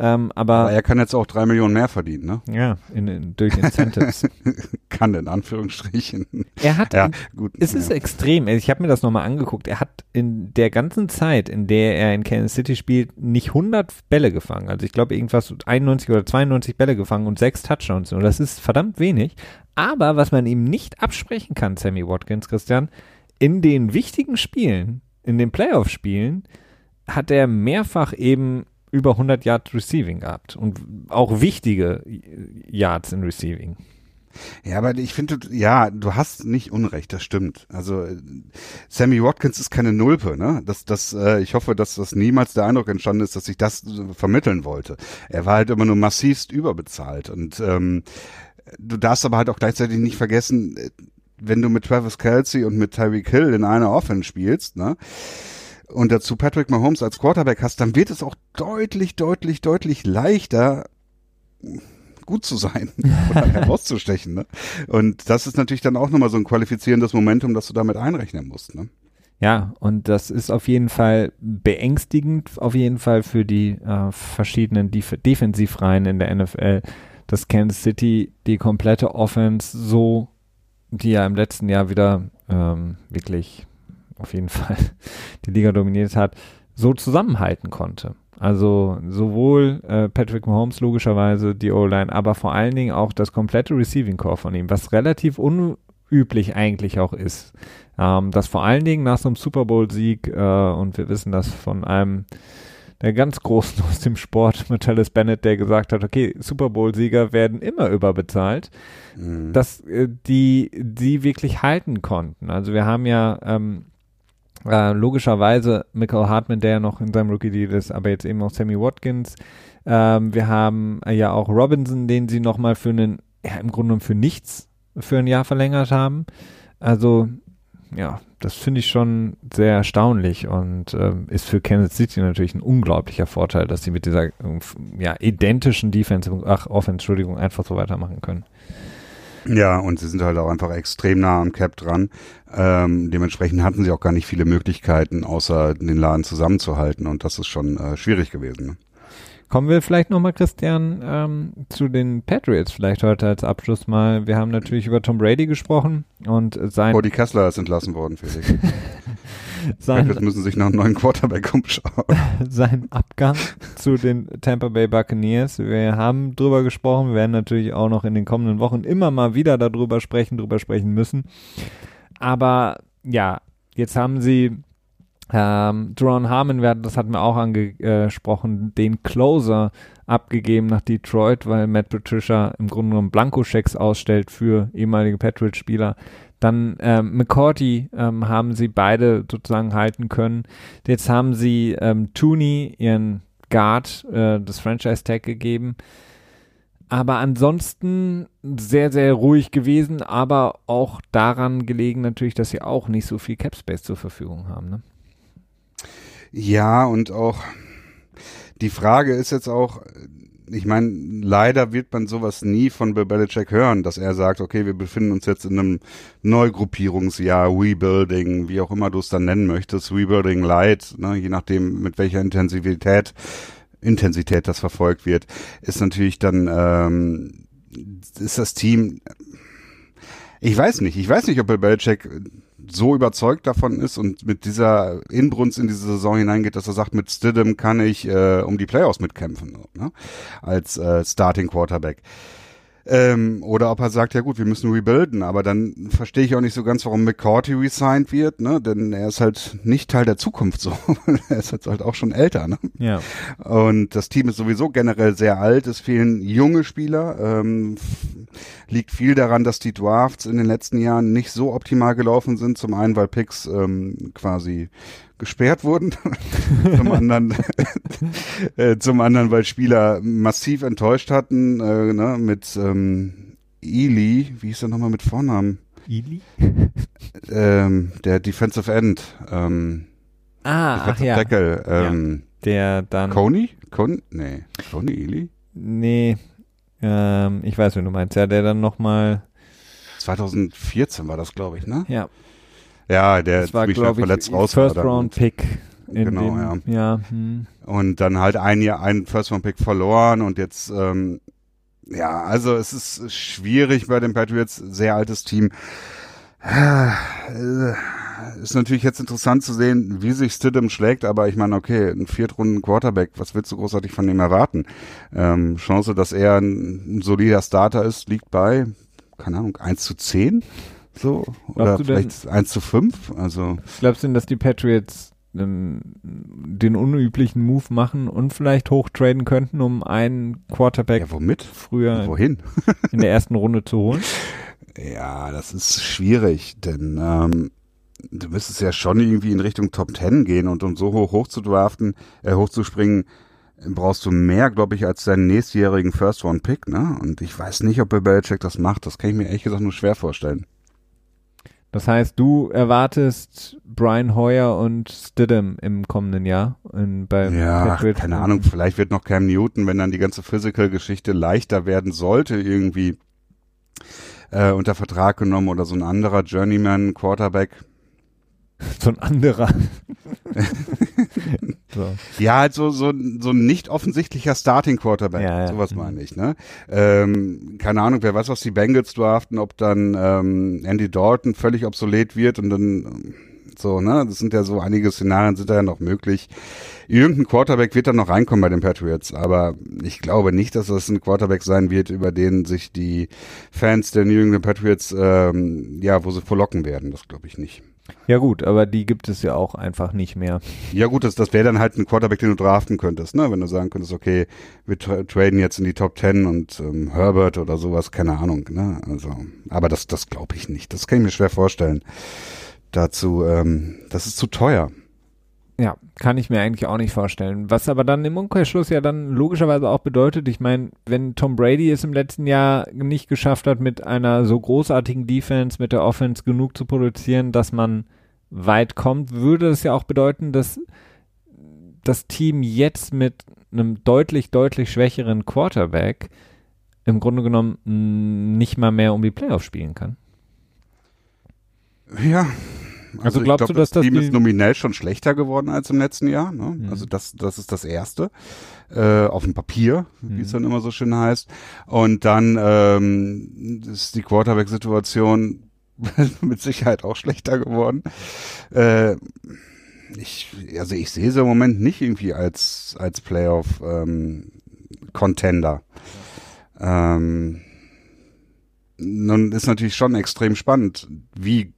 Ähm, aber, aber, er kann jetzt auch drei Millionen mehr verdienen, ne? Ja, in, in, durch Incentives. kann in Anführungsstrichen. Er hat, ja, gut, es ja. ist extrem. Ich habe mir das nochmal angeguckt. Er hat in der ganzen Zeit, in der er in Kansas City spielt, nicht 100 Bälle gefangen. Also ich glaube irgendwas 91 oder 92 Bälle gefangen und sechs Touchdowns. Und das ist verdammt wenig. Aber was man ihm nicht absprechen kann, Sammy Watkins, Christian, in den wichtigen Spielen, in den Playoff-Spielen, hat er mehrfach eben über 100 Yards Receiving gehabt und auch wichtige Yards in Receiving. Ja, aber ich finde, ja, du hast nicht Unrecht, das stimmt. Also Sammy Watkins ist keine Nulpe, ne? Das, das, äh, ich hoffe, dass das niemals der Eindruck entstanden ist, dass ich das äh, vermitteln wollte. Er war halt immer nur massivst überbezahlt und ähm, du darfst aber halt auch gleichzeitig nicht vergessen, äh, wenn du mit Travis Kelsey und mit Tyreek Hill in einer Offense spielst, ne? Und dazu Patrick Mahomes als Quarterback hast, dann wird es auch deutlich, deutlich, deutlich leichter gut zu sein oder herauszustechen. Ne? Und das ist natürlich dann auch nochmal so ein qualifizierendes Momentum, das du damit einrechnen musst. Ne? Ja, und das ist auf jeden Fall beängstigend, auf jeden Fall für die äh, verschiedenen Def Defensivreihen in der NFL, dass Kansas City die komplette Offense so, die ja im letzten Jahr wieder ähm, wirklich auf jeden Fall die Liga dominiert hat, so zusammenhalten konnte. Also sowohl äh, Patrick Mahomes logischerweise, die O-Line, aber vor allen Dingen auch das komplette Receiving Core von ihm, was relativ unüblich eigentlich auch ist. Ähm, das vor allen Dingen nach so einem Super Bowl-Sieg, äh, und wir wissen das von einem der ganz Großen aus dem Sport, Metellus Bennett, der gesagt hat, okay, Super Bowl-Sieger werden immer überbezahlt, mhm. dass äh, die, die wirklich halten konnten. Also wir haben ja ähm, äh, logischerweise Michael Hartman, der ja noch in seinem Rookie-Deal ist, aber jetzt eben auch Sammy Watkins. Ähm, wir haben äh, ja auch Robinson, den sie nochmal für einen, ja, im Grunde für nichts für ein Jahr verlängert haben. Also, ja, das finde ich schon sehr erstaunlich und ähm, ist für Kansas City natürlich ein unglaublicher Vorteil, dass sie mit dieser äh, ja, identischen Defense, ach, Offense, Entschuldigung, einfach so weitermachen können. Ja, und sie sind halt auch einfach extrem nah am Cap dran. Ähm, dementsprechend hatten sie auch gar nicht viele Möglichkeiten, außer den Laden zusammenzuhalten. Und das ist schon äh, schwierig gewesen. Ne? Kommen wir vielleicht nochmal, Christian, ähm, zu den Patriots vielleicht heute als Abschluss mal. Wir haben natürlich über Tom Brady gesprochen und sein... Oh, die Kessler ist entlassen worden, Felix. sein, Patriots müssen sich nach einem neuen Quarterback umschauen. sein Abgang zu den Tampa Bay Buccaneers. Wir haben drüber gesprochen, wir werden natürlich auch noch in den kommenden Wochen immer mal wieder darüber sprechen, drüber sprechen müssen. Aber ja, jetzt haben sie ähm, Duron Harmon, das hatten wir auch angesprochen, den Closer abgegeben nach Detroit, weil Matt Patricia im Grunde genommen Blankoschecks ausstellt für ehemalige Patriots-Spieler. Dann ähm, McCourty ähm, haben sie beide sozusagen halten können. Jetzt haben sie ähm, Tooney, ihren Guard, äh, das Franchise-Tag gegeben. Aber ansonsten sehr, sehr ruhig gewesen, aber auch daran gelegen natürlich, dass sie auch nicht so viel Cap Space zur Verfügung haben. Ne? Ja, und auch die Frage ist jetzt auch, ich meine, leider wird man sowas nie von Bill Belichick hören, dass er sagt, okay, wir befinden uns jetzt in einem Neugruppierungsjahr, Rebuilding, wie auch immer du es dann nennen möchtest, Rebuilding Light, ne, je nachdem, mit welcher Intensivität, Intensität das verfolgt wird, ist natürlich dann, ähm, ist das Team, ich weiß nicht, ich weiß nicht, ob Bill Belichick so überzeugt davon ist und mit dieser Inbrunst in diese Saison hineingeht, dass er sagt, mit Stidham kann ich äh, um die Playoffs mitkämpfen, ne? als äh, Starting Quarterback. Ähm, oder ob er sagt, ja gut, wir müssen rebuilden, aber dann verstehe ich auch nicht so ganz, warum McCourty resigned wird, ne? Denn er ist halt nicht Teil der Zukunft so. er ist jetzt halt auch schon älter, ne? Ja. Und das Team ist sowieso generell sehr alt. Es fehlen junge Spieler. Ähm, liegt viel daran, dass die Drafts in den letzten Jahren nicht so optimal gelaufen sind. Zum einen, weil Picks ähm, quasi gesperrt wurden, zum anderen, äh, zum anderen, weil Spieler massiv enttäuscht hatten, äh, ne, mit ähm, Ely, wie hieß er nochmal mit Vornamen? Ely? Ähm, der Defensive End, ähm, Ah, ach ja. Tackle, ähm, Der dann. Coney? Con nee, Coney Ely? Nee. Ähm, ich weiß, wen du meinst. Ja, der dann nochmal. 2014 war das, glaube ich, ne? Ja, Ja, der das war, glaube verletzt ich, raus war First dann. Round Pick. Genau, den, ja. hm. Und dann halt ein Jahr einen First Round Pick verloren und jetzt ähm, ja, also es ist schwierig bei den Patriots, sehr altes Team. Äh, Ist natürlich jetzt interessant zu sehen, wie sich Stidham schlägt, aber ich meine, okay, ein Viertrunden Quarterback, was willst du großartig von ihm erwarten? Ähm, Chance, dass er ein, ein solider Starter ist, liegt bei, keine Ahnung, 1 zu 10? So, oder du denn- vielleicht 1 zu 5? Also, Glaubst du denn, dass die Patriots ähm, den unüblichen Move machen und vielleicht hochtraden könnten, um einen Quarterback ja, womit? früher Wohin? in der ersten Runde zu holen? Ja, das ist schwierig, denn ähm, du müsstest ja schon irgendwie in Richtung Top Ten gehen und um so hoch hoch zu draften, äh, hochzuspringen, brauchst du mehr, glaube ich, als deinen nächstjährigen First Round Pick, ne? Und ich weiß nicht, ob Bill Belichick das macht. Das kann ich mir ehrlich gesagt nur schwer vorstellen. Das heißt, du erwartest Brian Hoyer und Stidham im kommenden Jahr in, bei Ja, keine Ahnung, vielleicht wird noch Cam Newton, wenn dann die ganze Physical-Geschichte leichter werden sollte, irgendwie äh, unter Vertrag genommen oder so ein anderer Journeyman Quarterback. So ein anderer. so. Ja, halt so, so, so ein nicht offensichtlicher Starting Quarterback. Ja, ja. Sowas Mhm. meine ich, ne? Ähm, keine Ahnung, wer weiß, was die Bengals draften, ob dann ähm, Andy Dalton völlig obsolet wird und dann so, ne? Das sind ja so einige Szenarien sind da ja noch möglich. Irgendein Quarterback wird dann noch reinkommen bei den Patriots, aber ich glaube nicht, dass das ein Quarterback sein wird, über den sich die Fans der New England Patriots, ähm, ja, wo sie verlocken werden. Das glaube ich nicht. Ja gut, aber die gibt es ja auch einfach nicht mehr. Ja gut, das, das wäre dann halt ein Quarterback, den du draften könntest, ne? Wenn du sagen könntest, okay, wir tra traden jetzt in die Top Ten und ähm, Herbert oder sowas, keine Ahnung, ne? Also, aber das, das glaube ich nicht. Das kann ich mir schwer vorstellen. Dazu, ähm, das ist zu teuer. Ja, kann ich mir eigentlich auch nicht vorstellen. Was aber dann im Umkehrschluss ja dann logischerweise auch bedeutet, ich meine, wenn Tom Brady es im letzten Jahr nicht geschafft hat, mit einer so großartigen Defense, mit der Offense genug zu produzieren, dass man weit kommt, würde es ja auch bedeuten, dass das Team jetzt mit einem deutlich, deutlich schwächeren Quarterback im Grunde genommen mh, nicht mal mehr um die Playoffs spielen kann. Ja. Also ich glaubst glaub, du, dass das Team die- ist nominell schon schlechter geworden als im letzten Jahr? Ne? Mhm. Also das, das ist das Erste. Äh, auf dem Papier, wie es Mhm. dann immer so schön heißt. Und dann ähm, ist die Quarterback-Situation mit Sicherheit auch schlechter geworden. Äh, ich, also ich sehe sie im Moment nicht irgendwie als, als Playoff ähm, Contender. Ähm, nun ist natürlich schon extrem spannend, wie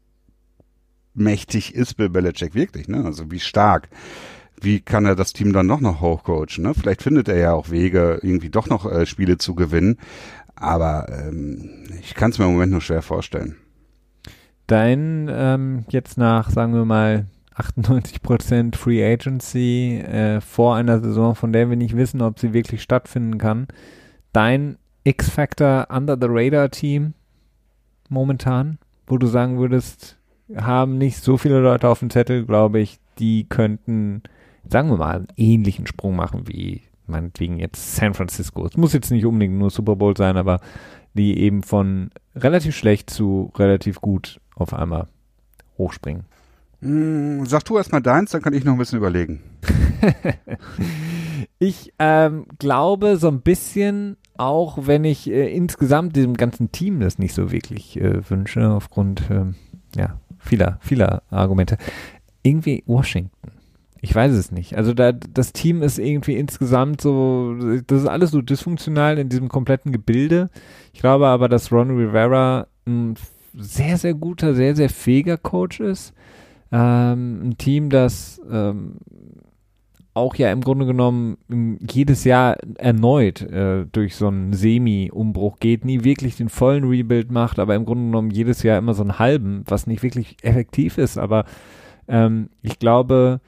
mächtig ist Bill Belichick wirklich, ne? Also wie stark. Wie kann er das Team dann noch noch hochcoachen, ne? Vielleicht findet er ja auch Wege, irgendwie doch noch äh, Spiele zu gewinnen. Aber ähm, ich kann es mir im Moment nur schwer vorstellen. Dein ähm, jetzt nach, sagen wir mal, 98% Free Agency äh, vor einer Saison, von der wir nicht wissen, ob sie wirklich stattfinden kann. Dein X-Factor Under the Radar Team momentan, wo du sagen würdest, haben nicht so viele Leute auf dem Zettel, glaube ich, die könnten, sagen wir mal, einen ähnlichen Sprung machen wie meinetwegen jetzt San Francisco. Es muss jetzt nicht unbedingt nur Super Bowl sein, aber die eben von relativ schlecht zu relativ gut auf einmal hochspringen. Hm, sag du erstmal deins, dann kann ich noch ein bisschen überlegen. Ich ähm, glaube so ein bisschen, auch wenn ich äh, insgesamt diesem ganzen Team das nicht so wirklich äh, wünsche, aufgrund ähm, ja, vieler, vieler Argumente, irgendwie Washington. ich weiß es nicht. Also da, das Team ist irgendwie insgesamt so, das ist alles so dysfunktional in diesem kompletten Gebilde. Ich glaube aber, dass Ron Rivera ein sehr, sehr guter, sehr, sehr fähiger Coach ist. Ähm, ein Team, das ähm, auch ja im Grunde genommen jedes Jahr erneut äh, durch so einen Semi-Umbruch geht, nie wirklich den vollen Rebuild macht, aber im Grunde genommen jedes Jahr immer so einen halben, was nicht wirklich effektiv ist. Aber ähm, ich glaube,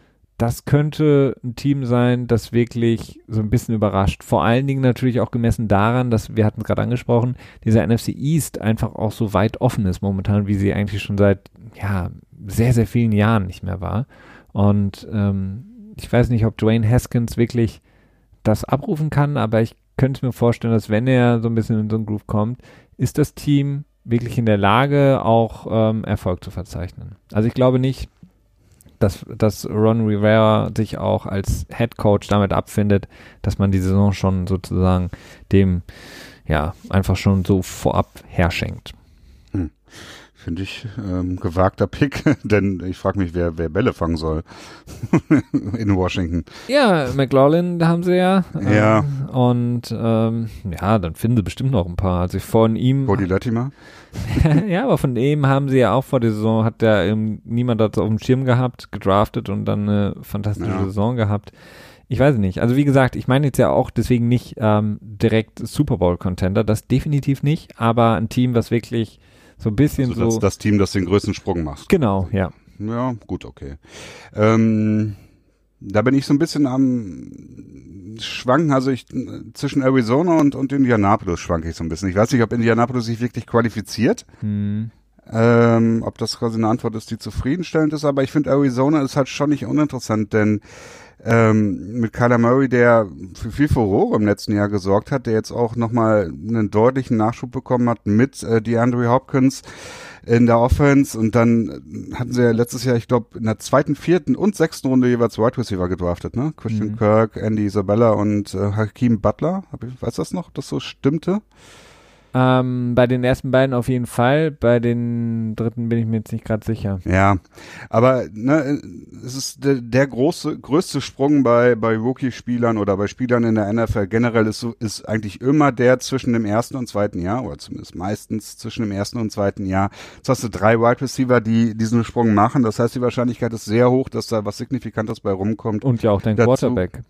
das könnte ein Team sein, das wirklich so ein bisschen überrascht. Vor allen Dingen natürlich auch gemessen daran, dass wir hatten es gerade angesprochen, dieser NFC East einfach auch so weit offen ist momentan, wie sie eigentlich schon seit ja sehr sehr vielen Jahren nicht mehr war. Und ähm, ich weiß nicht, ob Dwayne Haskins wirklich das abrufen kann, aber ich könnte mir vorstellen, dass wenn er so ein bisschen in so einen Groove kommt, ist das Team wirklich in der Lage, auch ähm, Erfolg zu verzeichnen. Also ich glaube nicht, dass, dass Ron Rivera sich auch als Head Coach damit abfindet, dass man die Saison schon sozusagen dem ja einfach schon so vorab herschenkt. Finde ich ähm, gewagter Pick, denn ich frage mich, wer, wer Bälle fangen soll in Washington. Ja, McLaughlin haben sie ja. Ja. Ähm, und ähm, ja, dann finden sie bestimmt noch ein paar. Also von ihm. Body Latimer? ja, aber von ihm haben sie ja auch vor der Saison, hat ja ähm, niemand das auf dem Schirm gehabt, gedraftet und dann eine fantastische ja. Saison gehabt. Ich weiß nicht. Also wie gesagt, ich meine jetzt ja auch deswegen nicht ähm, direkt Super Bowl Contender, das definitiv nicht, aber ein Team, was wirklich so ein bisschen also das, so. Das Team, das den größten Sprung macht. Genau, ja. Ja, gut, okay. Ähm, da bin ich so ein bisschen am Schwanken, also ich zwischen Arizona und, und Indianapolis schwanke ich so ein bisschen. Ich weiß nicht, ob Indianapolis sich wirklich qualifiziert. Hm. Ähm, ob das quasi eine Antwort ist, die zufriedenstellend ist, aber ich finde Arizona ist halt schon nicht uninteressant, denn ähm, mit Kyler Murray, der für viel Furore im letzten Jahr gesorgt hat, der jetzt auch nochmal einen deutlichen Nachschub bekommen hat mit äh, DeAndre Hopkins in der Offense und dann hatten sie ja letztes Jahr, ich glaube, in der zweiten, vierten und sechsten Runde jeweils Wide Receiver gedraftet, ne? Christian mhm. Kirk, Andy Isabella und äh, Hakeem Butler. Hab ich, weiß das noch, ob das so stimmte? Ähm, bei den ersten beiden auf jeden Fall, bei den dritten bin ich mir jetzt nicht gerade sicher. Ja, aber ne, es ist der, der große, größte Sprung bei, bei Rookie-Spielern oder bei Spielern in der NFL generell ist, so, ist eigentlich immer der zwischen dem ersten und zweiten Jahr, oder zumindest meistens zwischen dem ersten und zweiten Jahr. Jetzt hast du drei Wide Receiver, die diesen Sprung machen. Das heißt, die Wahrscheinlichkeit ist sehr hoch, dass da was Signifikantes bei rumkommt. Und ja auch dein Dazu, Quarterback.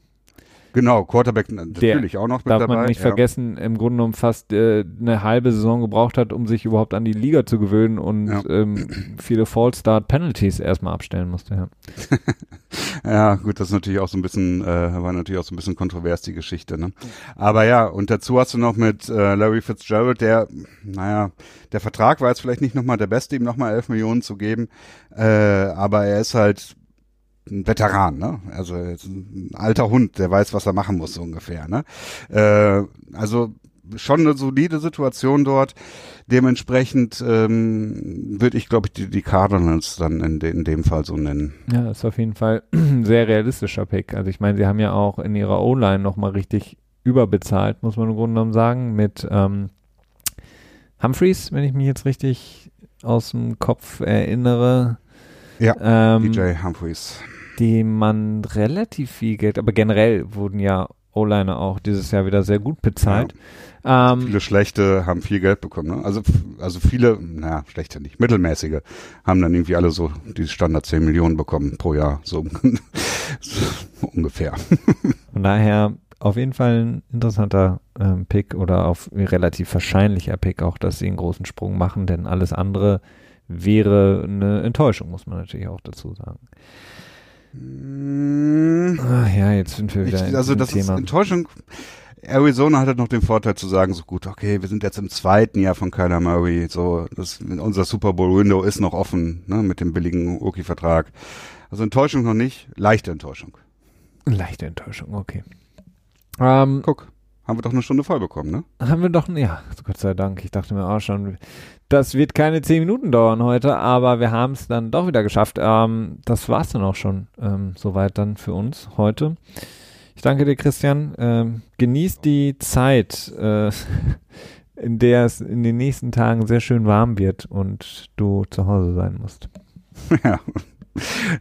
Genau, Quarterback natürlich auch noch mit darf dabei. Darf man nicht ja. vergessen, im Grunde genommen fast äh, eine halbe Saison gebraucht hat, um sich überhaupt an die Liga zu gewöhnen und ja. ähm, viele Fall-Start-Penalties erstmal abstellen musste. Ja. ja, gut, das ist natürlich auch so ein bisschen, äh, war natürlich auch so ein bisschen kontrovers, die Geschichte. Ne? Aber ja, und dazu hast du noch mit äh, Larry Fitzgerald, der, naja, der Vertrag war jetzt vielleicht nicht nochmal der beste, ihm nochmal 11 Millionen zu geben, äh, aber er ist halt ein Veteran, ne? Also ein alter Hund, der weiß, was er machen muss, so ungefähr, ne? Äh, also schon eine solide Situation dort. Dementsprechend ähm, würde ich, glaube ich, die, die Cardinals dann in, de, in dem Fall so nennen. Ja, ist auf jeden Fall ein sehr realistischer Pick. Also ich meine, sie haben ja auch in ihrer O-Line nochmal richtig überbezahlt, muss man im Grunde genommen sagen, mit ähm, Humphreys, wenn ich mich jetzt richtig aus dem Kopf erinnere. Ja, ähm, DJ Humphreys die man relativ viel Geld, aber generell wurden ja O-Liner auch dieses Jahr wieder sehr gut bezahlt. Ja. Ähm, viele schlechte haben viel Geld bekommen. Ne? Also, also viele, naja, schlechte nicht, mittelmäßige haben dann irgendwie alle so die Standard 10 Millionen bekommen pro Jahr, so, so ungefähr. Von daher auf jeden Fall ein interessanter ähm, Pick oder auf relativ wahrscheinlicher Pick auch, dass sie einen großen Sprung machen, denn alles andere wäre eine Enttäuschung, muss man natürlich auch dazu sagen. Ach ja, jetzt sind wir wieder ich, Also das Thema. ist Enttäuschung. Arizona hat halt noch den Vorteil zu sagen, so gut, okay, wir sind jetzt im zweiten Jahr von Kyler Murray, so, das, unser Super Bowl Window ist noch offen, ne, mit dem billigen Rookie-Vertrag. Also Enttäuschung noch nicht, leichte Enttäuschung. Leichte Enttäuschung, okay. Ähm, Guck, haben wir doch eine Stunde voll bekommen, ne? Haben wir doch, ja, Gott sei Dank. Ich dachte mir auch schon, das wird keine zehn Minuten dauern heute, aber wir haben es dann doch wieder geschafft. Ähm, das es dann auch schon ähm, soweit dann für uns heute. Ich danke dir, Christian. Ähm, genieß die Zeit, äh, in der es in den nächsten Tagen sehr schön warm wird und du zu Hause sein musst. Ja,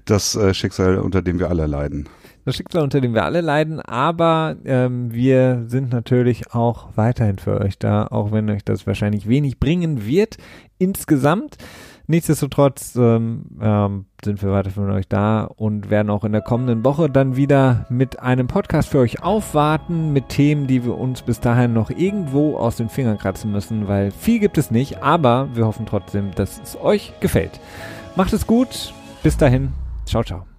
das äh, Schicksal, unter dem wir alle leiden. Das Schicksal, unter dem wir alle leiden, aber ähm, wir sind natürlich auch weiterhin für euch da, auch wenn euch das wahrscheinlich wenig bringen wird insgesamt. Nichtsdestotrotz ähm, ähm, sind wir weiter für euch da und werden auch in der kommenden Woche dann wieder mit einem Podcast für euch aufwarten, mit Themen, die wir uns bis dahin noch irgendwo aus den Fingern kratzen müssen, weil viel gibt es nicht, aber wir hoffen trotzdem, dass es euch gefällt. Macht es gut, bis dahin, ciao, ciao.